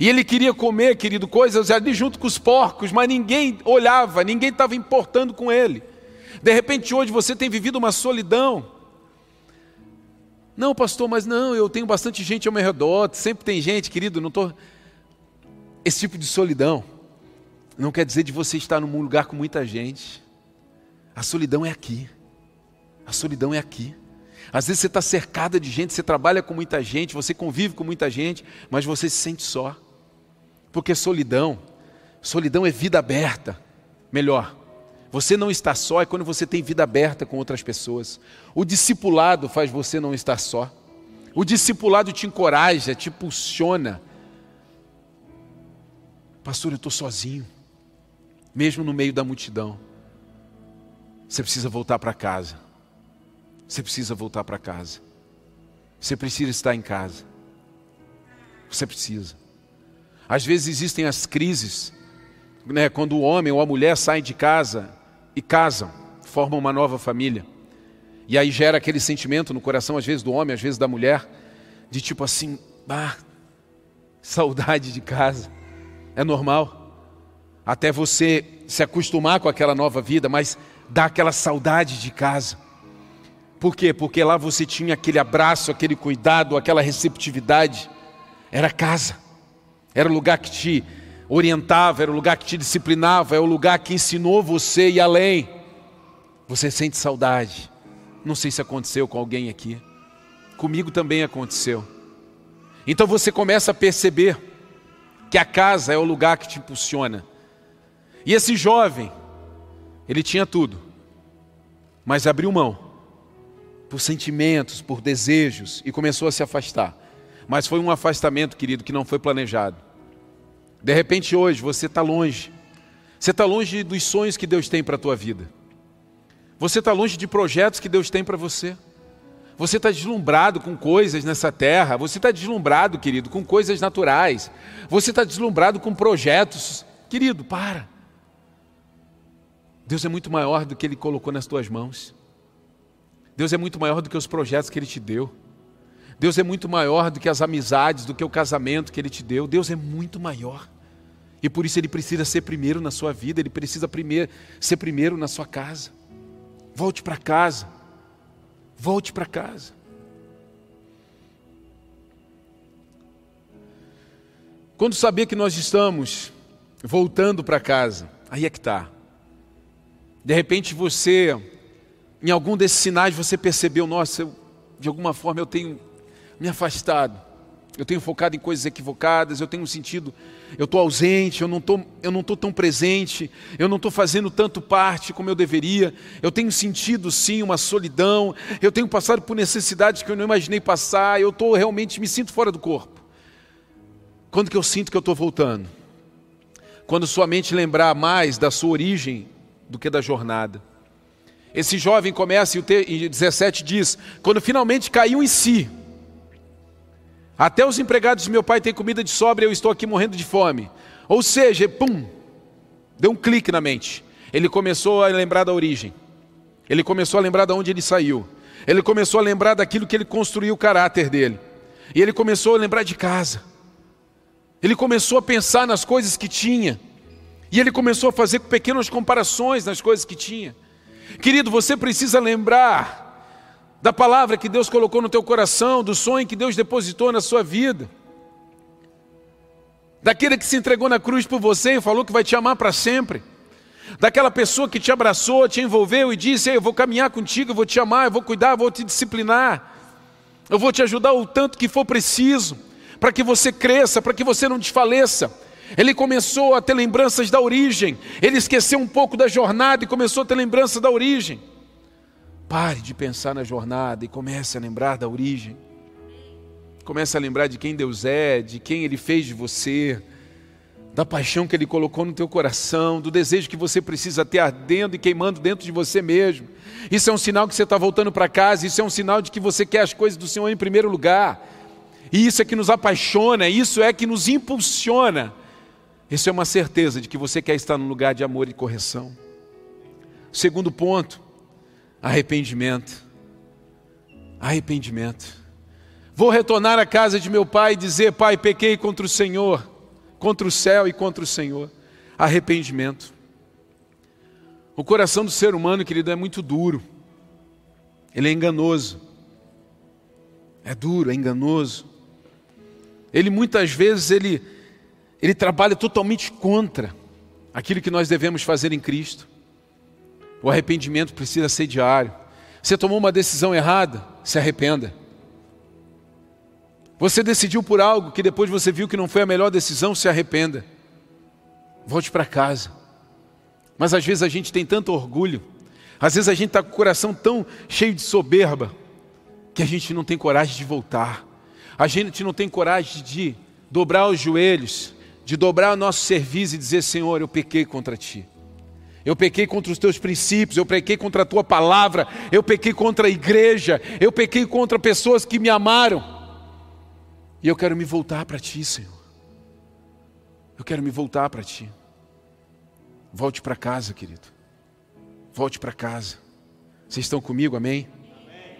E ele queria comer, querido, coisas ali junto com os porcos, mas ninguém olhava, ninguém estava importando com ele. De repente hoje você tem vivido uma solidão. Não, pastor, mas não, eu tenho bastante gente ao meu redor, sempre tem gente, querido, não estou. Tô esse tipo de solidão não quer dizer de você estar num lugar com muita gente. A solidão é aqui. A solidão é aqui. Às vezes você está cercada de gente, você trabalha com muita gente, você convive com muita gente, mas você se sente só. Porque solidão, solidão é vida aberta. Melhor, você não está só é quando você tem vida aberta com outras pessoas. O discipulado faz você não estar só. O discipulado te encoraja, te impulsiona Pastor, eu estou sozinho, mesmo no meio da multidão. Você precisa voltar para casa. Você precisa voltar para casa. Você precisa estar em casa. Você precisa. Às vezes existem as crises, né, quando o homem ou a mulher saem de casa e casam, formam uma nova família. E aí gera aquele sentimento no coração, às vezes do homem, às vezes da mulher, de tipo assim, ah, saudade de casa. É normal. Até você se acostumar com aquela nova vida, mas dá aquela saudade de casa. Por quê? Porque lá você tinha aquele abraço, aquele cuidado, aquela receptividade. Era casa. Era o lugar que te orientava, era o lugar que te disciplinava, é o lugar que ensinou você ir além. Você sente saudade. Não sei se aconteceu com alguém aqui. Comigo também aconteceu. Então você começa a perceber que a casa é o lugar que te impulsiona. E esse jovem, ele tinha tudo, mas abriu mão por sentimentos, por desejos e começou a se afastar. Mas foi um afastamento, querido, que não foi planejado. De repente hoje você está longe. Você está longe dos sonhos que Deus tem para a tua vida. Você está longe de projetos que Deus tem para você. Você está deslumbrado com coisas nessa terra. Você está deslumbrado, querido, com coisas naturais. Você está deslumbrado com projetos. Querido, para. Deus é muito maior do que Ele colocou nas tuas mãos. Deus é muito maior do que os projetos que Ele te deu. Deus é muito maior do que as amizades, do que o casamento que Ele te deu. Deus é muito maior. E por isso Ele precisa ser primeiro na sua vida, Ele precisa primeiro, ser primeiro na sua casa. Volte para casa. Volte para casa. Quando saber que nós estamos voltando para casa, aí é que está. De repente você em algum desses sinais você percebeu, nossa, eu, de alguma forma eu tenho me afastado, eu tenho focado em coisas equivocadas, eu tenho sentido, eu estou ausente, eu não estou eu não tô tão presente, eu não estou fazendo tanto parte como eu deveria, eu tenho sentido sim uma solidão, eu tenho passado por necessidades que eu não imaginei passar, eu estou realmente, me sinto fora do corpo. Quando que eu sinto que eu estou voltando? Quando sua mente lembrar mais da sua origem do que da jornada. Esse jovem começa e 17 diz: quando finalmente caiu em si, até os empregados de meu pai têm comida de sobra e eu estou aqui morrendo de fome. Ou seja, pum, deu um clique na mente. Ele começou a lembrar da origem. Ele começou a lembrar de onde ele saiu. Ele começou a lembrar daquilo que ele construiu o caráter dele. E ele começou a lembrar de casa. Ele começou a pensar nas coisas que tinha. E ele começou a fazer pequenas comparações nas coisas que tinha. Querido, você precisa lembrar da palavra que Deus colocou no teu coração, do sonho que Deus depositou na sua vida. Daquele que se entregou na cruz por você e falou que vai te amar para sempre. Daquela pessoa que te abraçou, te envolveu e disse: Eu vou caminhar contigo, eu vou te amar, eu vou cuidar, eu vou te disciplinar. Eu vou te ajudar o tanto que for preciso, para que você cresça, para que você não desfaleça. Ele começou a ter lembranças da origem. Ele esqueceu um pouco da jornada e começou a ter lembrança da origem. Pare de pensar na jornada e comece a lembrar da origem. Comece a lembrar de quem Deus é, de quem Ele fez de você, da paixão que Ele colocou no teu coração, do desejo que você precisa ter ardendo e queimando dentro de você mesmo. Isso é um sinal que você está voltando para casa, isso é um sinal de que você quer as coisas do Senhor em primeiro lugar. E isso é que nos apaixona, isso é que nos impulsiona isso é uma certeza de que você quer estar num lugar de amor e correção. Segundo ponto, arrependimento. Arrependimento. Vou retornar à casa de meu pai e dizer: Pai, pequei contra o Senhor, contra o céu e contra o Senhor. Arrependimento. O coração do ser humano, querido, é muito duro. Ele é enganoso. É duro, é enganoso. Ele muitas vezes ele ele trabalha totalmente contra aquilo que nós devemos fazer em Cristo. O arrependimento precisa ser diário. Você tomou uma decisão errada, se arrependa. Você decidiu por algo que depois você viu que não foi a melhor decisão, se arrependa. Volte para casa. Mas às vezes a gente tem tanto orgulho, às vezes a gente está com o coração tão cheio de soberba, que a gente não tem coragem de voltar. A gente não tem coragem de dobrar os joelhos de dobrar o nosso serviço e dizer: Senhor, eu pequei contra ti. Eu pequei contra os teus princípios, eu pequei contra a tua palavra, eu pequei contra a igreja, eu pequei contra pessoas que me amaram. E eu quero me voltar para ti, Senhor. Eu quero me voltar para ti. Volte para casa, querido. Volte para casa. Vocês estão comigo, amém? amém?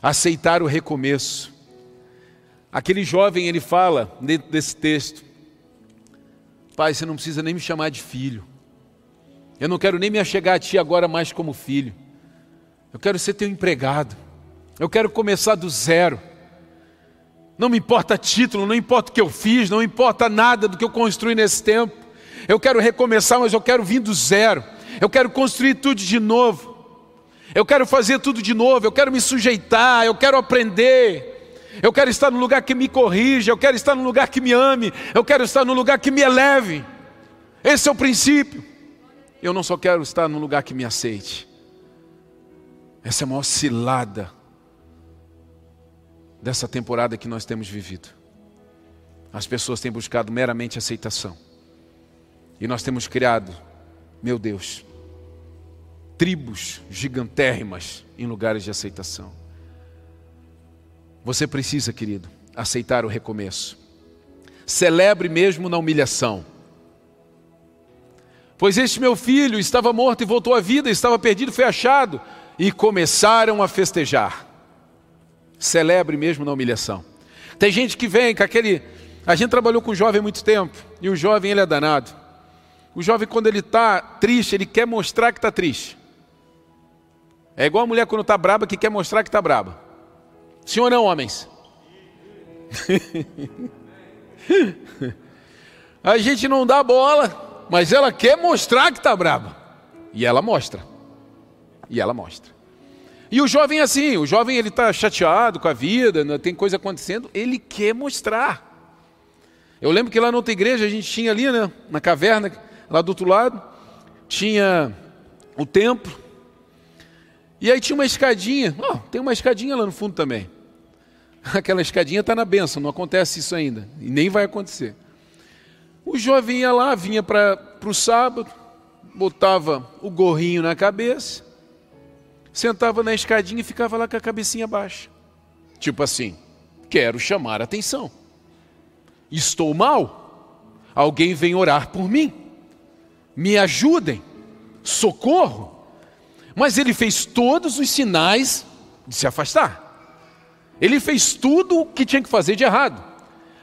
Aceitar o recomeço. Aquele jovem, ele fala dentro desse texto, Pai, você não precisa nem me chamar de filho. Eu não quero nem me achegar a Ti agora mais como filho. Eu quero ser teu empregado. Eu quero começar do zero. Não me importa título, não importa o que eu fiz, não importa nada do que eu construí nesse tempo. Eu quero recomeçar, mas eu quero vir do zero. Eu quero construir tudo de novo. Eu quero fazer tudo de novo. Eu quero me sujeitar. Eu quero aprender. Eu quero estar no lugar que me corrija, eu quero estar no lugar que me ame, eu quero estar no lugar que me eleve. Esse é o princípio. Eu não só quero estar no lugar que me aceite. Essa é a maior cilada dessa temporada que nós temos vivido. As pessoas têm buscado meramente aceitação. E nós temos criado, meu Deus, tribos gigantérrimas em lugares de aceitação. Você precisa, querido, aceitar o recomeço. Celebre mesmo na humilhação. Pois este meu filho estava morto e voltou à vida, estava perdido, foi achado, e começaram a festejar. Celebre mesmo na humilhação. Tem gente que vem com aquele. A gente trabalhou com o jovem muito tempo, e o jovem ele é danado. O jovem, quando ele está triste, ele quer mostrar que está triste. É igual a mulher quando está braba que quer mostrar que está braba. Sim ou não, homens? a gente não dá bola, mas ela quer mostrar que está braba. E ela mostra. E ela mostra. E o jovem é assim, o jovem ele está chateado com a vida, né, tem coisa acontecendo, ele quer mostrar. Eu lembro que lá na outra igreja a gente tinha ali, né, na caverna, lá do outro lado, tinha o templo, e aí tinha uma escadinha, oh, tem uma escadinha lá no fundo também. Aquela escadinha está na benção, não acontece isso ainda, e nem vai acontecer. O jovem ia lá, vinha para o sábado, botava o gorrinho na cabeça, sentava na escadinha e ficava lá com a cabecinha baixa. Tipo assim, quero chamar atenção. Estou mal? Alguém vem orar por mim. Me ajudem. Socorro. Mas ele fez todos os sinais de se afastar. Ele fez tudo o que tinha que fazer de errado.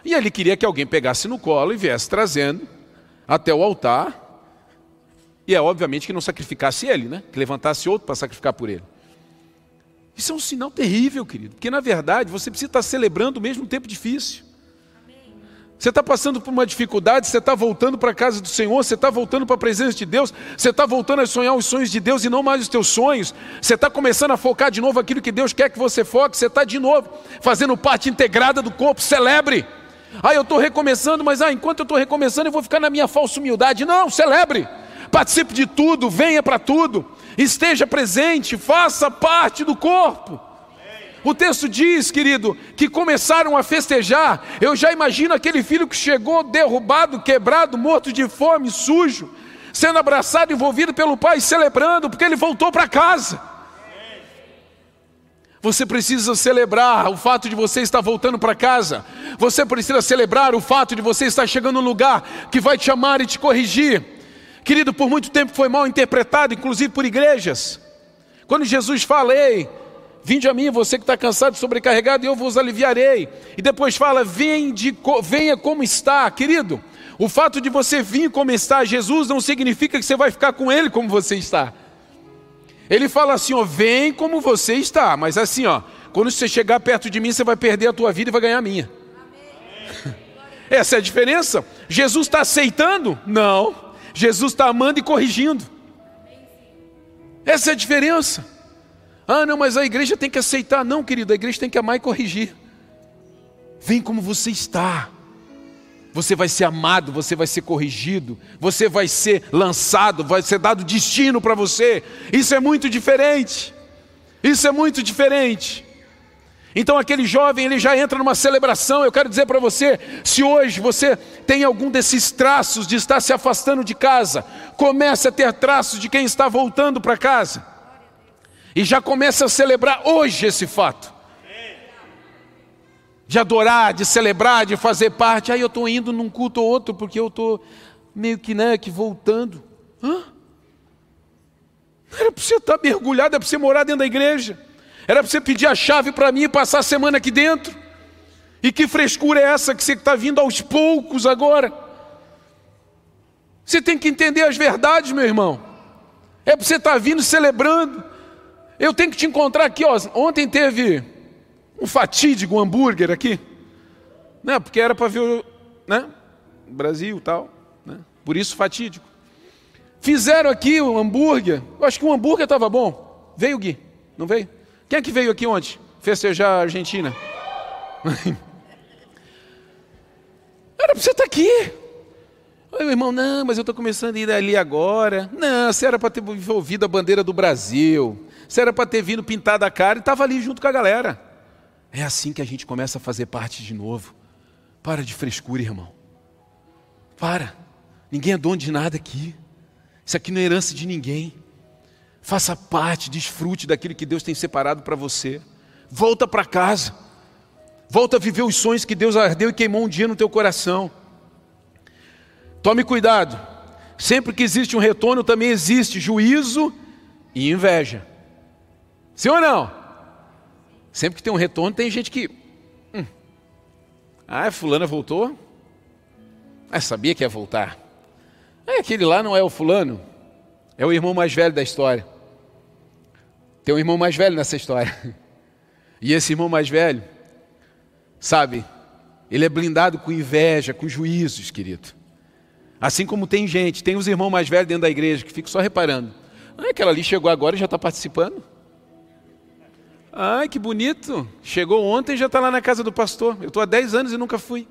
E ele queria que alguém pegasse no colo e viesse trazendo até o altar. E é obviamente que não sacrificasse ele, né? Que levantasse outro para sacrificar por ele. Isso é um sinal terrível, querido, porque na verdade você precisa estar celebrando mesmo um tempo difícil. Você está passando por uma dificuldade, você está voltando para a casa do Senhor, você está voltando para a presença de Deus, você está voltando a sonhar os sonhos de Deus e não mais os teus sonhos, você está começando a focar de novo aquilo que Deus quer que você foque, você está de novo fazendo parte integrada do corpo, celebre. Ah, eu estou recomeçando, mas ah, enquanto eu estou recomeçando, eu vou ficar na minha falsa humildade. Não, celebre, participe de tudo, venha para tudo, esteja presente, faça parte do corpo. O texto diz, querido, que começaram a festejar. Eu já imagino aquele filho que chegou derrubado, quebrado, morto de fome, sujo, sendo abraçado, envolvido pelo pai, celebrando, porque ele voltou para casa. Você precisa celebrar o fato de você estar voltando para casa. Você precisa celebrar o fato de você estar chegando num lugar que vai te amar e te corrigir. Querido, por muito tempo foi mal interpretado, inclusive por igrejas. Quando Jesus fala, ei, Vinde a mim, você que está cansado e sobrecarregado, e eu vos aliviarei. E depois fala: venha como está, querido. O fato de você vir como está, Jesus, não significa que você vai ficar com Ele como você está. Ele fala assim: ó, vem como você está, mas assim, ó, quando você chegar perto de mim, você vai perder a tua vida e vai ganhar a minha. Essa é a diferença. Jesus está aceitando? Não. Jesus está amando e corrigindo. Essa é a diferença. Ah, não, mas a igreja tem que aceitar. Não, querido, a igreja tem que amar e corrigir. Vem como você está. Você vai ser amado, você vai ser corrigido, você vai ser lançado, vai ser dado destino para você. Isso é muito diferente. Isso é muito diferente. Então aquele jovem ele já entra numa celebração. Eu quero dizer para você, se hoje você tem algum desses traços de estar se afastando de casa, comece a ter traços de quem está voltando para casa. E já começa a celebrar hoje esse fato. De adorar, de celebrar, de fazer parte. Aí eu estou indo num culto ou outro porque eu estou meio que, né, que voltando. Hã? Era para você estar mergulhado, era para você morar dentro da igreja. Era para você pedir a chave para mim e passar a semana aqui dentro. E que frescura é essa que você está vindo aos poucos agora? Você tem que entender as verdades, meu irmão. É para você estar vindo celebrando. Eu tenho que te encontrar aqui, ó. Ontem teve um fatídico hambúrguer aqui. Né? Porque era para ver né? Brasil tal. Né? Por isso fatídico. Fizeram aqui o hambúrguer. Eu acho que o hambúrguer estava bom. Veio Gui, não veio? Quem é que veio aqui ontem? Festejar a Argentina. Era para você estar tá aqui. Meu irmão, não, mas eu estou começando a ir ali agora. Não, você era para ter envolvido a bandeira do Brasil. Você era para ter vindo pintado a cara e estava ali junto com a galera. É assim que a gente começa a fazer parte de novo. Para de frescura, irmão. Para. Ninguém é dono de nada aqui. Isso aqui não é herança de ninguém. Faça parte, desfrute daquilo que Deus tem separado para você. Volta para casa. Volta a viver os sonhos que Deus ardeu e queimou um dia no teu coração. Tome cuidado. Sempre que existe um retorno, também existe juízo e inveja. Sim ou não? Sempre que tem um retorno, tem gente que. Hum, ah, fulana voltou? Ah, sabia que ia voltar. Ah, aquele lá não é o fulano. É o irmão mais velho da história. Tem um irmão mais velho nessa história. E esse irmão mais velho, sabe, ele é blindado com inveja, com juízos, querido. Assim como tem gente, tem os irmãos mais velhos dentro da igreja que ficam só reparando. Ah, aquela ali chegou agora e já está participando. Ai, que bonito. Chegou ontem e já está lá na casa do pastor. Eu estou há 10 anos e nunca fui.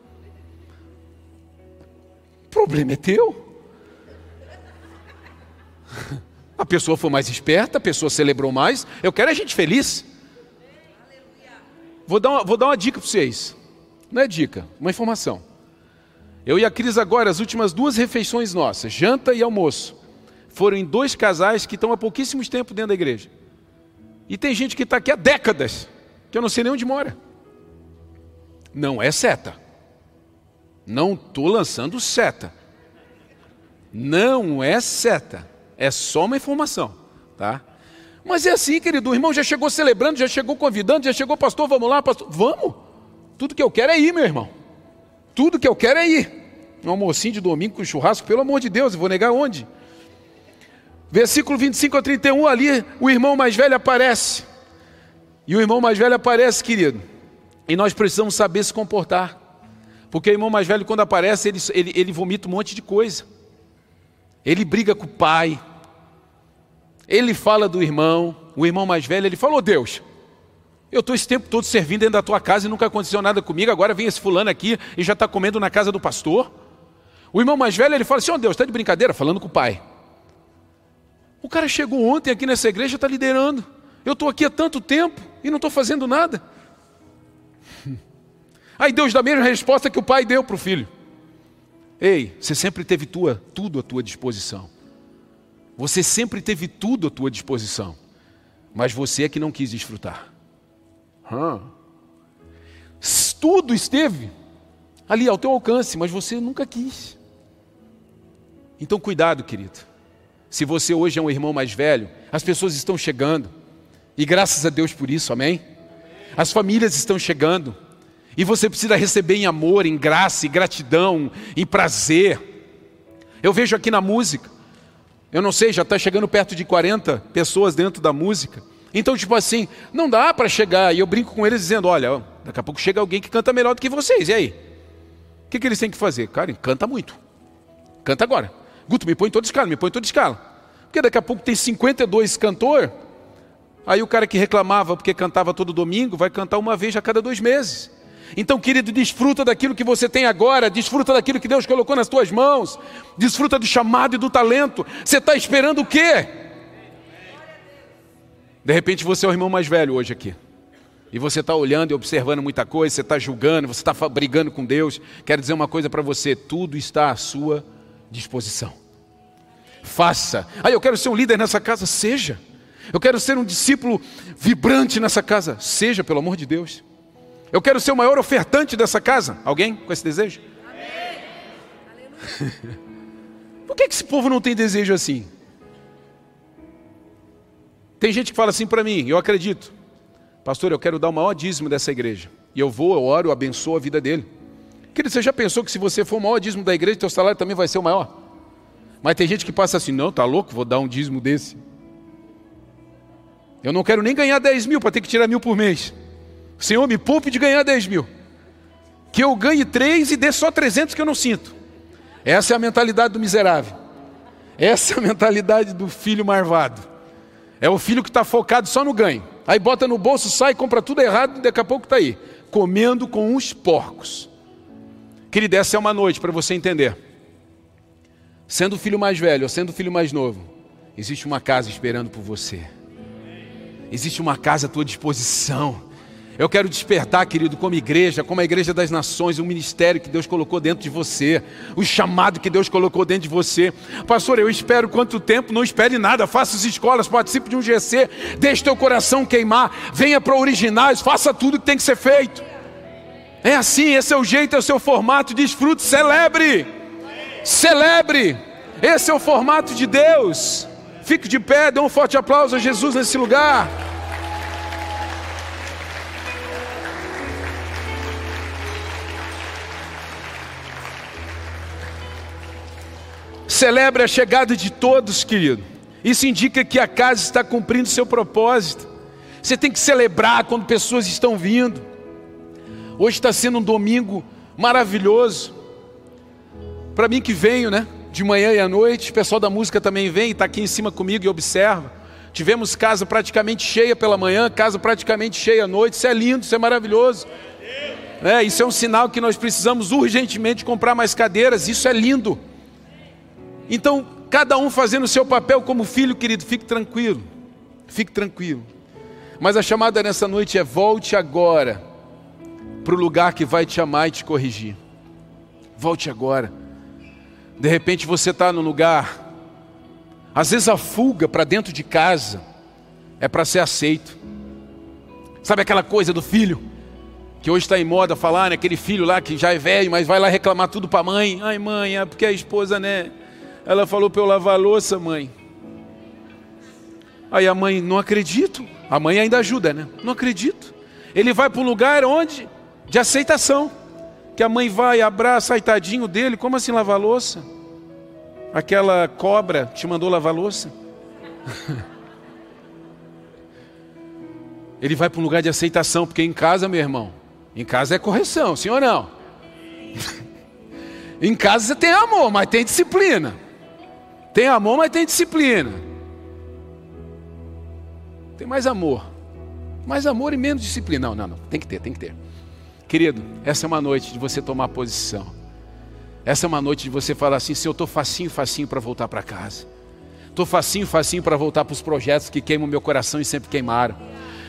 O problema é teu. A pessoa foi mais esperta, a pessoa celebrou mais. Eu quero a gente feliz. Vou dar uma, vou dar uma dica para vocês. Não é dica, uma informação. Eu e a Cris agora, as últimas duas refeições nossas, janta e almoço, foram em dois casais que estão há pouquíssimos tempo dentro da igreja. E tem gente que está aqui há décadas, que eu não sei nem onde mora. Não é seta. Não estou lançando seta. Não é seta. É só uma informação, tá? Mas é assim, querido, o irmão já chegou celebrando, já chegou convidando, já chegou, pastor, vamos lá, pastor. Vamos. Tudo que eu quero é ir, meu irmão. Tudo que eu quero é ir. Um almocinho de domingo com churrasco, pelo amor de Deus, eu vou negar onde? Versículo 25 a 31, ali o irmão mais velho aparece. E o irmão mais velho aparece, querido. E nós precisamos saber se comportar. Porque o irmão mais velho, quando aparece, ele, ele, ele vomita um monte de coisa. Ele briga com o pai, ele fala do irmão, o irmão mais velho, ele falou: Deus, eu estou esse tempo todo servindo dentro da tua casa e nunca aconteceu nada comigo, agora vem esse fulano aqui e já está comendo na casa do pastor. O irmão mais velho, ele fala assim: oh, Deus, está de brincadeira, falando com o pai. O cara chegou ontem aqui nessa igreja, está liderando. Eu estou aqui há tanto tempo e não estou fazendo nada. Aí Deus dá a mesma resposta que o pai deu para o filho. Ei, você sempre teve tua, tudo à tua disposição. Você sempre teve tudo à tua disposição, mas você é que não quis desfrutar. Hum. Tudo esteve ali ao teu alcance, mas você nunca quis. Então, cuidado, querido. Se você hoje é um irmão mais velho, as pessoas estão chegando, e graças a Deus por isso, amém? As famílias estão chegando, e você precisa receber em amor, em graça, em gratidão, em prazer. Eu vejo aqui na música, eu não sei, já está chegando perto de 40 pessoas dentro da música. Então, tipo assim, não dá para chegar. E eu brinco com eles dizendo: olha, daqui a pouco chega alguém que canta melhor do que vocês. E aí? O que, que eles têm que fazer? Cara, canta muito. Canta agora. Guto, me põe toda escala, me põe toda escala. Porque daqui a pouco tem 52 cantor. Aí o cara que reclamava porque cantava todo domingo vai cantar uma vez a cada dois meses. Então, querido, desfruta daquilo que você tem agora, desfruta daquilo que Deus colocou nas tuas mãos, desfruta do chamado e do talento. Você está esperando o quê? De repente você é o irmão mais velho hoje aqui. E você está olhando e observando muita coisa, você está julgando, você está brigando com Deus. Quero dizer uma coisa para você: tudo está à sua disposição. Faça. Ah, eu quero ser um líder nessa casa, seja. Eu quero ser um discípulo vibrante nessa casa, seja, pelo amor de Deus. Eu quero ser o maior ofertante dessa casa. Alguém com esse desejo? Por que esse povo não tem desejo assim? Tem gente que fala assim para mim, eu acredito, pastor, eu quero dar o maior dízimo dessa igreja. E eu vou, eu oro, eu abençoo a vida dele. Querido, você já pensou que se você for o maior dízimo da igreja, teu salário também vai ser o maior? Mas tem gente que passa assim, não, tá louco, vou dar um dízimo desse. Eu não quero nem ganhar 10 mil para ter que tirar mil por mês. Senhor, me poupe de ganhar 10 mil. Que eu ganhe 3 e dê só 300 que eu não sinto. Essa é a mentalidade do miserável. Essa é a mentalidade do filho marvado. É o filho que está focado só no ganho. Aí bota no bolso, sai, compra tudo errado e daqui a pouco está aí. Comendo com os porcos. Querida, essa é uma noite para você entender sendo o filho mais velho ou sendo o filho mais novo, existe uma casa esperando por você. Existe uma casa à tua disposição. Eu quero despertar, querido, como igreja, como a igreja das nações, o ministério que Deus colocou dentro de você, o chamado que Deus colocou dentro de você. Pastor, eu espero quanto tempo? Não espere nada, faça as escolas, participe de um GC, deixe teu coração queimar, venha para originais, faça tudo que tem que ser feito. É assim, esse é o jeito, é o seu formato, desfrute, celebre. Celebre. Esse é o formato de Deus. Fique de pé, dê um forte aplauso a Jesus nesse lugar. Celebre a chegada de todos, querido. Isso indica que a casa está cumprindo seu propósito. Você tem que celebrar quando pessoas estão vindo. Hoje está sendo um domingo maravilhoso. Para mim que venho, né? De manhã e à noite, o pessoal da música também vem e está aqui em cima comigo e observa. Tivemos casa praticamente cheia pela manhã, casa praticamente cheia à noite. Isso é lindo, isso é maravilhoso. É, isso é um sinal que nós precisamos urgentemente comprar mais cadeiras. Isso é lindo. Então, cada um fazendo o seu papel como filho, querido, fique tranquilo. Fique tranquilo. Mas a chamada nessa noite é: volte agora para o lugar que vai te amar e te corrigir. Volte agora. De repente você está no lugar, às vezes a fuga para dentro de casa é para ser aceito. Sabe aquela coisa do filho? Que hoje está em moda falar, né? Aquele filho lá que já é velho, mas vai lá reclamar tudo para a mãe. Ai, mãe, é porque a esposa, né? Ela falou para eu lavar a louça, mãe. Aí a mãe, não acredito. A mãe ainda ajuda, né? Não acredito. Ele vai para um lugar onde? De aceitação. Que a mãe vai abraça, ai tadinho dele, como assim lavar louça? Aquela cobra te mandou lavar louça? Ele vai para um lugar de aceitação, porque em casa, meu irmão, em casa é correção, sim ou não? em casa você tem amor, mas tem disciplina. Tem amor, mas tem disciplina. Tem mais amor. Mais amor e menos disciplina. Não, não, não. Tem que ter, tem que ter. Querido, essa é uma noite de você tomar posição. Essa é uma noite de você falar assim: se eu estou facinho, facinho para voltar para casa. Estou facinho, facinho para voltar para os projetos que queimam meu coração e sempre queimaram.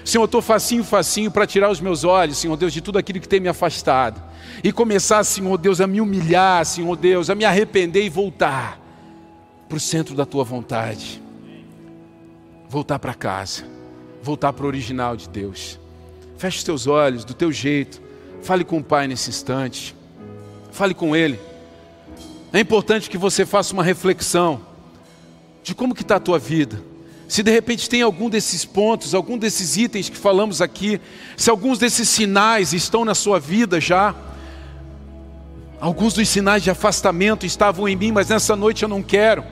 Senhor, estou facinho, facinho para tirar os meus olhos, Senhor Deus, de tudo aquilo que tem me afastado. E começar, Senhor Deus, a me humilhar, Senhor Deus, a me arrepender e voltar para o centro da tua vontade. Voltar para casa. Voltar para o original de Deus. Feche os teus olhos do teu jeito. Fale com o Pai nesse instante. Fale com Ele. É importante que você faça uma reflexão de como que está a tua vida. Se de repente tem algum desses pontos, algum desses itens que falamos aqui, se alguns desses sinais estão na sua vida já, alguns dos sinais de afastamento estavam em mim, mas nessa noite eu não quero.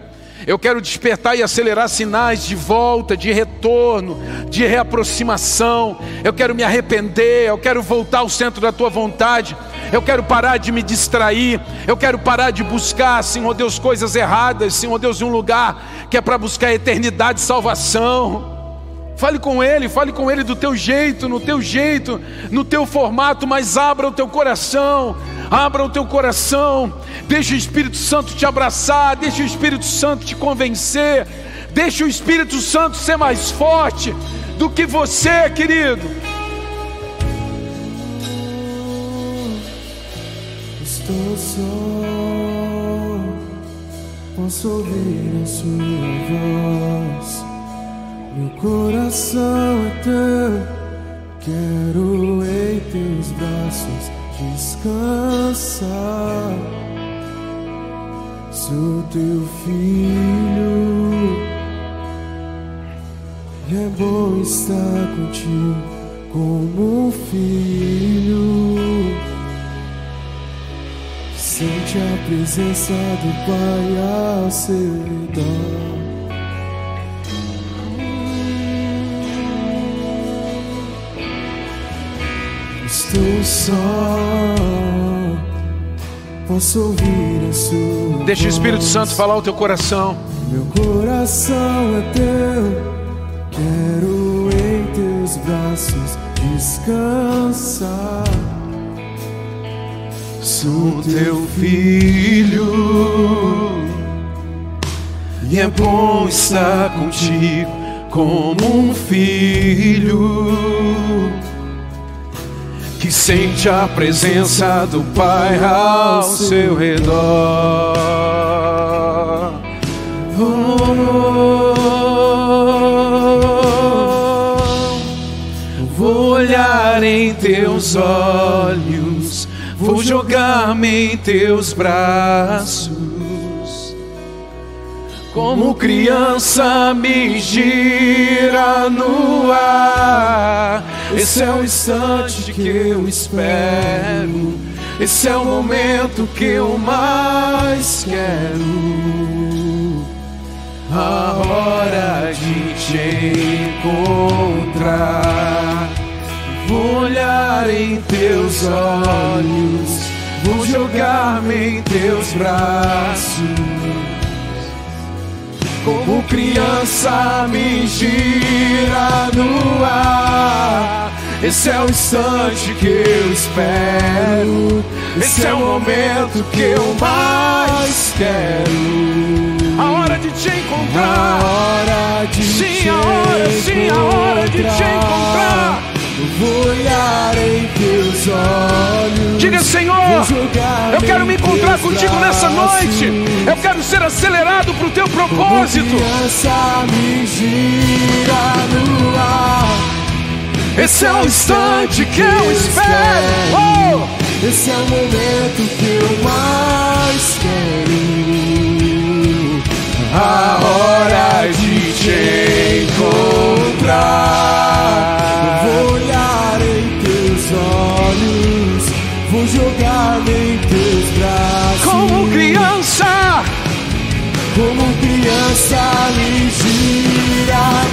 Eu quero despertar e acelerar sinais de volta, de retorno, de reaproximação. Eu quero me arrepender, eu quero voltar ao centro da tua vontade. Eu quero parar de me distrair. Eu quero parar de buscar, Senhor Deus, coisas erradas, Senhor Deus, em um lugar que é para buscar eternidade e salvação. Fale com Ele, fale com Ele do teu jeito, no teu jeito, no teu formato, mas abra o teu coração, abra o teu coração, deixa o Espírito Santo te abraçar, deixa o Espírito Santo te convencer, deixa o Espírito Santo ser mais forte do que você, querido. Estou só, posso ouvir a sua voz. Meu coração é teu, quero em teus braços descansar. Sou teu filho, é bom estar contigo como um filho. Sente a presença do Pai ao seu redor. Estou só, posso ouvir a sua Deixa o Espírito Santo falar o teu coração. Meu coração é teu, quero em teus braços descansar. Sou teu filho, E é bom estar contigo como um filho que sente a presença do Pai ao seu redor. Vou olhar em teus olhos, vou jogar-me em teus braços como criança me gira no ar. Esse é o instante que eu espero. Esse é o momento que eu mais quero. A hora de te encontrar. Vou olhar em teus olhos. Vou jogar-me em teus braços como criança me gira no ar. Esse é o instante que eu espero. Esse é o momento que eu mais quero. A hora de te encontrar. A hora de sim, a hora, sim, a hora de te encontrar. Vou olhar em teus olhos. Diga, Senhor, eu quero me encontrar contigo nessa noite. Eu quero ser acelerado para o teu propósito. me gira no ar. Esse é o instante que eu espero. Oh! Esse é o momento que eu mais quero. A hora de te encontrar. jogar-me em teus braços. Como criança, como criança me gira no ar.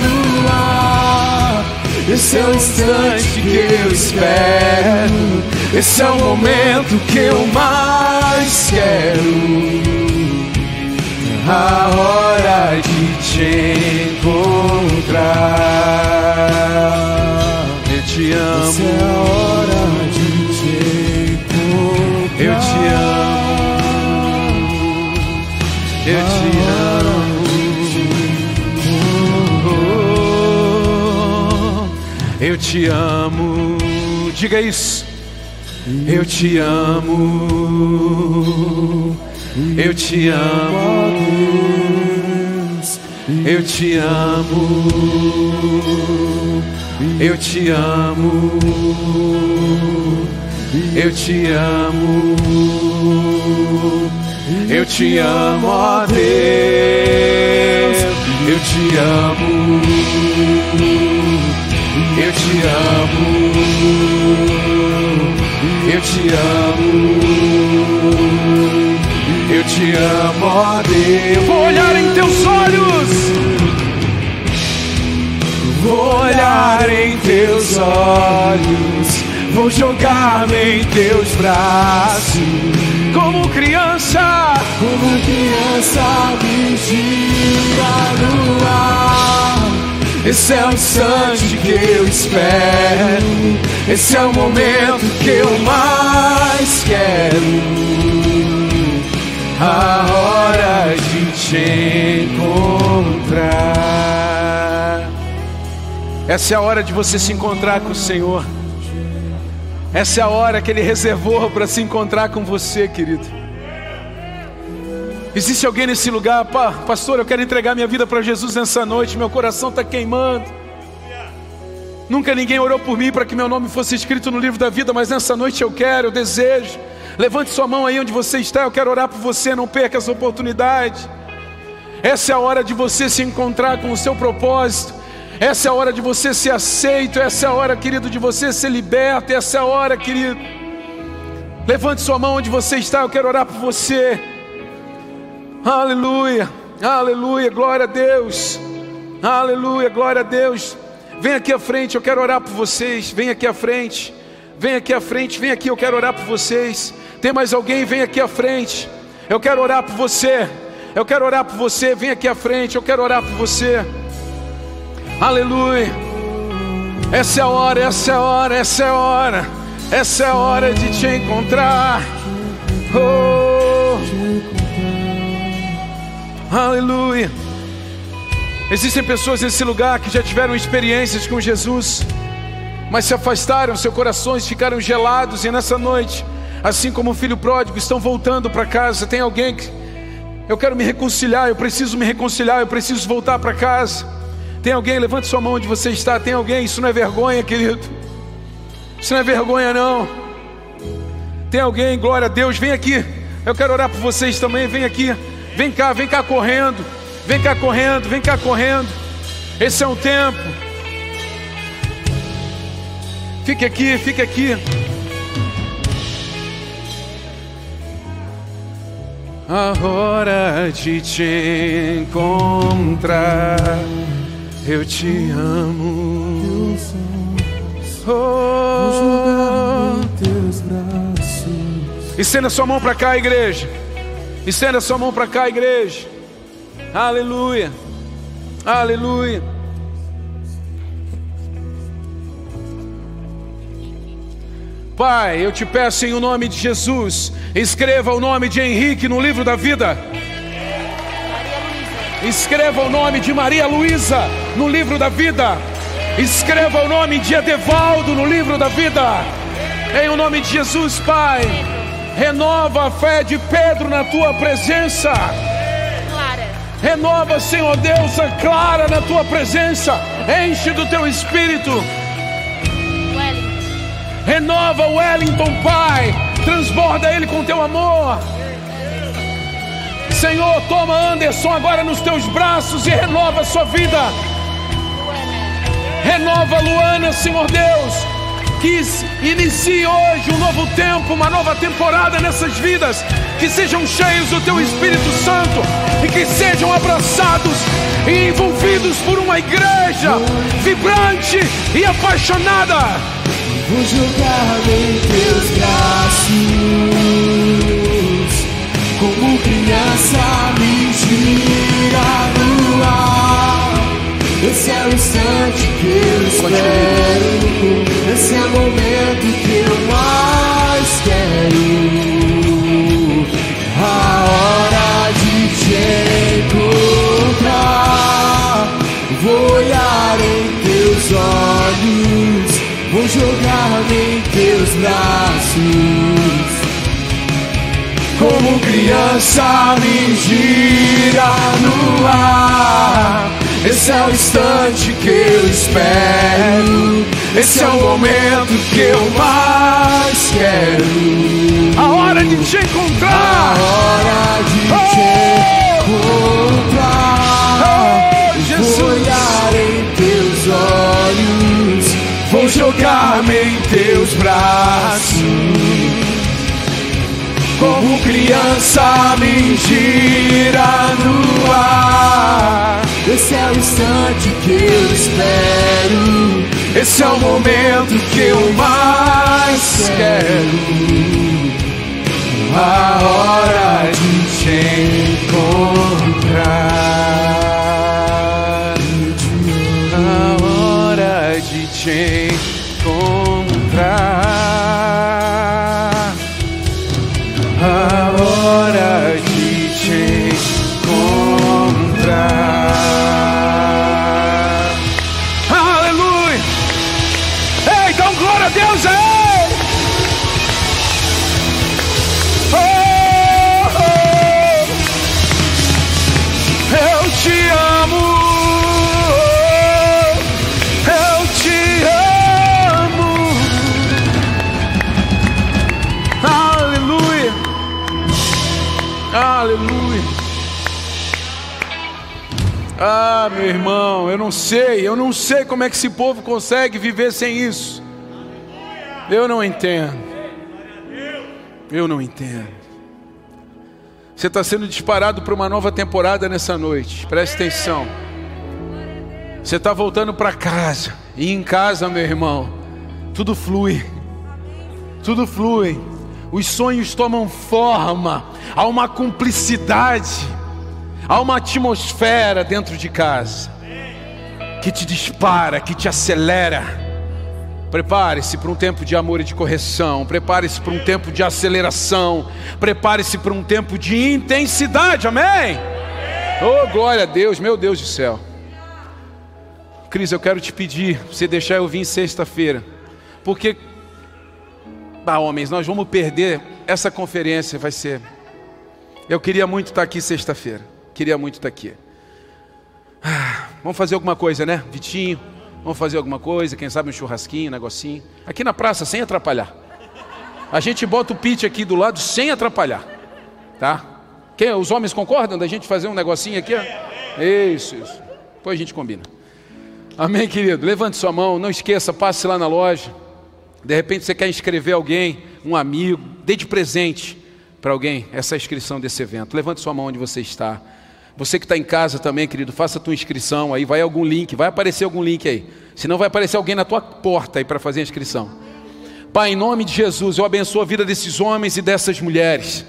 É o instante que eu espero. Esse é o momento que eu mais quero. A hora de te encontrar. Eu te amo. Te amo. Diga isso. Eu te amo, eu te amo, eu te amo, eu te amo. Eu te amo, eu te amo, ó Deus, eu te amo, eu te amo, eu te amo, eu te amo, ó Deus. Vou olhar em teus olhos, vou olhar em teus olhos vou jogar-me em teus braços. Como criança, como criança me no ar. Esse é o instante que eu espero. Esse é o momento que eu mais quero. A hora de te encontrar. Essa é a hora de você se encontrar com o Senhor. Essa é a hora que Ele reservou para se encontrar com você, querido. Existe alguém nesse lugar, Pá, pastor? Eu quero entregar minha vida para Jesus nessa noite. Meu coração está queimando. Nunca ninguém orou por mim para que meu nome fosse escrito no livro da vida, mas nessa noite eu quero, eu desejo. Levante sua mão aí onde você está. Eu quero orar por você. Não perca essa oportunidade. Essa é a hora de você se encontrar com o seu propósito. Essa é a hora de você ser aceito, essa é a hora, querido, de você ser liberto, essa é a hora, querido. Levante sua mão onde você está, eu quero orar por você. Aleluia, aleluia, glória a Deus. Aleluia, glória a Deus. Vem aqui à frente, eu quero orar por vocês. Vem aqui à frente. Vem aqui à frente, vem aqui, eu quero orar por vocês. Tem mais alguém? Vem aqui à frente. Eu quero orar por você. Eu quero orar por você. Vem aqui à frente, eu quero orar por você. Aleluia. Essa é a hora, essa é a hora, essa é a hora. Essa é a hora de te encontrar. Oh. Aleluia. Existem pessoas nesse lugar que já tiveram experiências com Jesus, mas se afastaram, seus corações ficaram gelados e nessa noite, assim como o filho pródigo, estão voltando para casa. Tem alguém que eu quero me reconciliar, eu preciso me reconciliar, eu preciso voltar para casa. Tem alguém, levante sua mão onde você está. Tem alguém, isso não é vergonha, querido. Isso não é vergonha, não. Tem alguém, glória a Deus, vem aqui. Eu quero orar por vocês também, vem aqui. Vem cá, vem cá correndo. Vem cá correndo, vem cá correndo. Esse é o tempo. Fique aqui, fique aqui. A hora de te encontrar, eu te amo. Oh. Estenda sua mão para cá, igreja. Estenda sua mão para cá, igreja. Aleluia. Aleluia. Pai, eu te peço em o nome de Jesus, escreva o nome de Henrique no livro da vida. Escreva o nome de Maria Luísa no livro da vida. Escreva o nome de Edevaldo no livro da vida. Em o nome de Jesus, Pai. Renova a fé de Pedro na tua presença. Renova, Senhor Deus, a Clara na tua presença. Enche do teu espírito. Renova o Wellington, Pai. Transborda ele com teu amor. Senhor, toma Anderson agora nos teus braços e renova a sua vida. Renova Luana, Senhor Deus. Que inicie hoje um novo tempo, uma nova temporada nessas vidas. Que sejam cheios do teu Espírito Santo e que sejam abraçados e envolvidos por uma igreja vibrante e apaixonada. Vou jogar-me em teus braços Como criança me gira no ar Esse é o instante que eu espero. Esse é o momento que eu mais quero. A hora de te encontrar. Vou olhar em teus olhos. Vou jogar-me em teus braços. Como criança me gira Esse é o instante que eu espero Esse é o momento que eu mais quero A hora de te A encontrar. hora de Oh! te encontrar Oh, Jesus. Vou olhar em teus olhos Vou jogar-me em teus braços. Como criança me gira no ar. Esse é o instante que eu espero Esse é o momento que eu mais quero. A hora de te encontrar. A hora de te encontrar. Não sei, eu não sei como é que esse povo consegue viver sem isso. Eu não entendo. Eu não entendo. Você está sendo disparado para uma nova temporada nessa noite. Preste atenção. Você está voltando para casa. E em casa, meu irmão, tudo flui. Tudo flui. Os sonhos tomam forma. Há uma cumplicidade. Há uma atmosfera dentro de casa que te dispara, que te acelera. Prepare-se para um tempo de amor e de correção. Prepare-se para um tempo de aceleração. Prepare-se para um tempo de intensidade. Amém? Oh, glória a Deus, meu Deus do céu. Cris, eu quero te pedir, você deixar eu vir sexta-feira, porque, ah, homens, nós vamos perder essa conferência, vai ser. Eu queria muito estar aqui sexta-feira, queria muito estar aqui. Ah, vamos fazer alguma coisa, né, Vitinho? Vamos fazer alguma coisa, quem sabe um churrasquinho, um negocinho. Aqui na praça, sem atrapalhar. A gente bota o pit aqui do lado sem atrapalhar, tá? Quem, os homens concordam da gente fazer um negocinho aqui? Ó? Isso, isso. Depois a gente combina. Amém, querido? Levante sua mão, não esqueça, passe lá na loja. De repente você quer inscrever alguém, um amigo, dê de presente para alguém essa inscrição desse evento. Levante sua mão onde você está. Você que está em casa também, querido, faça a tua inscrição aí, vai algum link, vai aparecer algum link aí. Senão vai aparecer alguém na tua porta aí para fazer a inscrição. Pai, em nome de Jesus, eu abençoo a vida desses homens e dessas mulheres.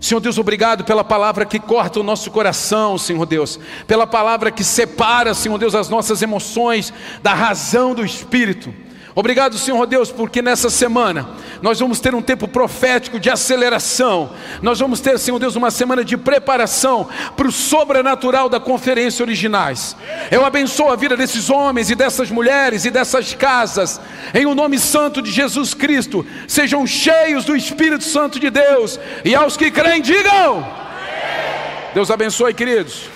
Senhor Deus, obrigado pela palavra que corta o nosso coração, Senhor Deus, pela palavra que separa, Senhor Deus, as nossas emoções da razão do espírito. Obrigado, Senhor Deus, porque nessa semana nós vamos ter um tempo profético de aceleração. Nós vamos ter, Senhor Deus, uma semana de preparação para o sobrenatural da conferência originais. Eu abençoo a vida desses homens e dessas mulheres e dessas casas, em o nome santo de Jesus Cristo. Sejam cheios do Espírito Santo de Deus, e aos que creem, digam: Deus abençoe, queridos.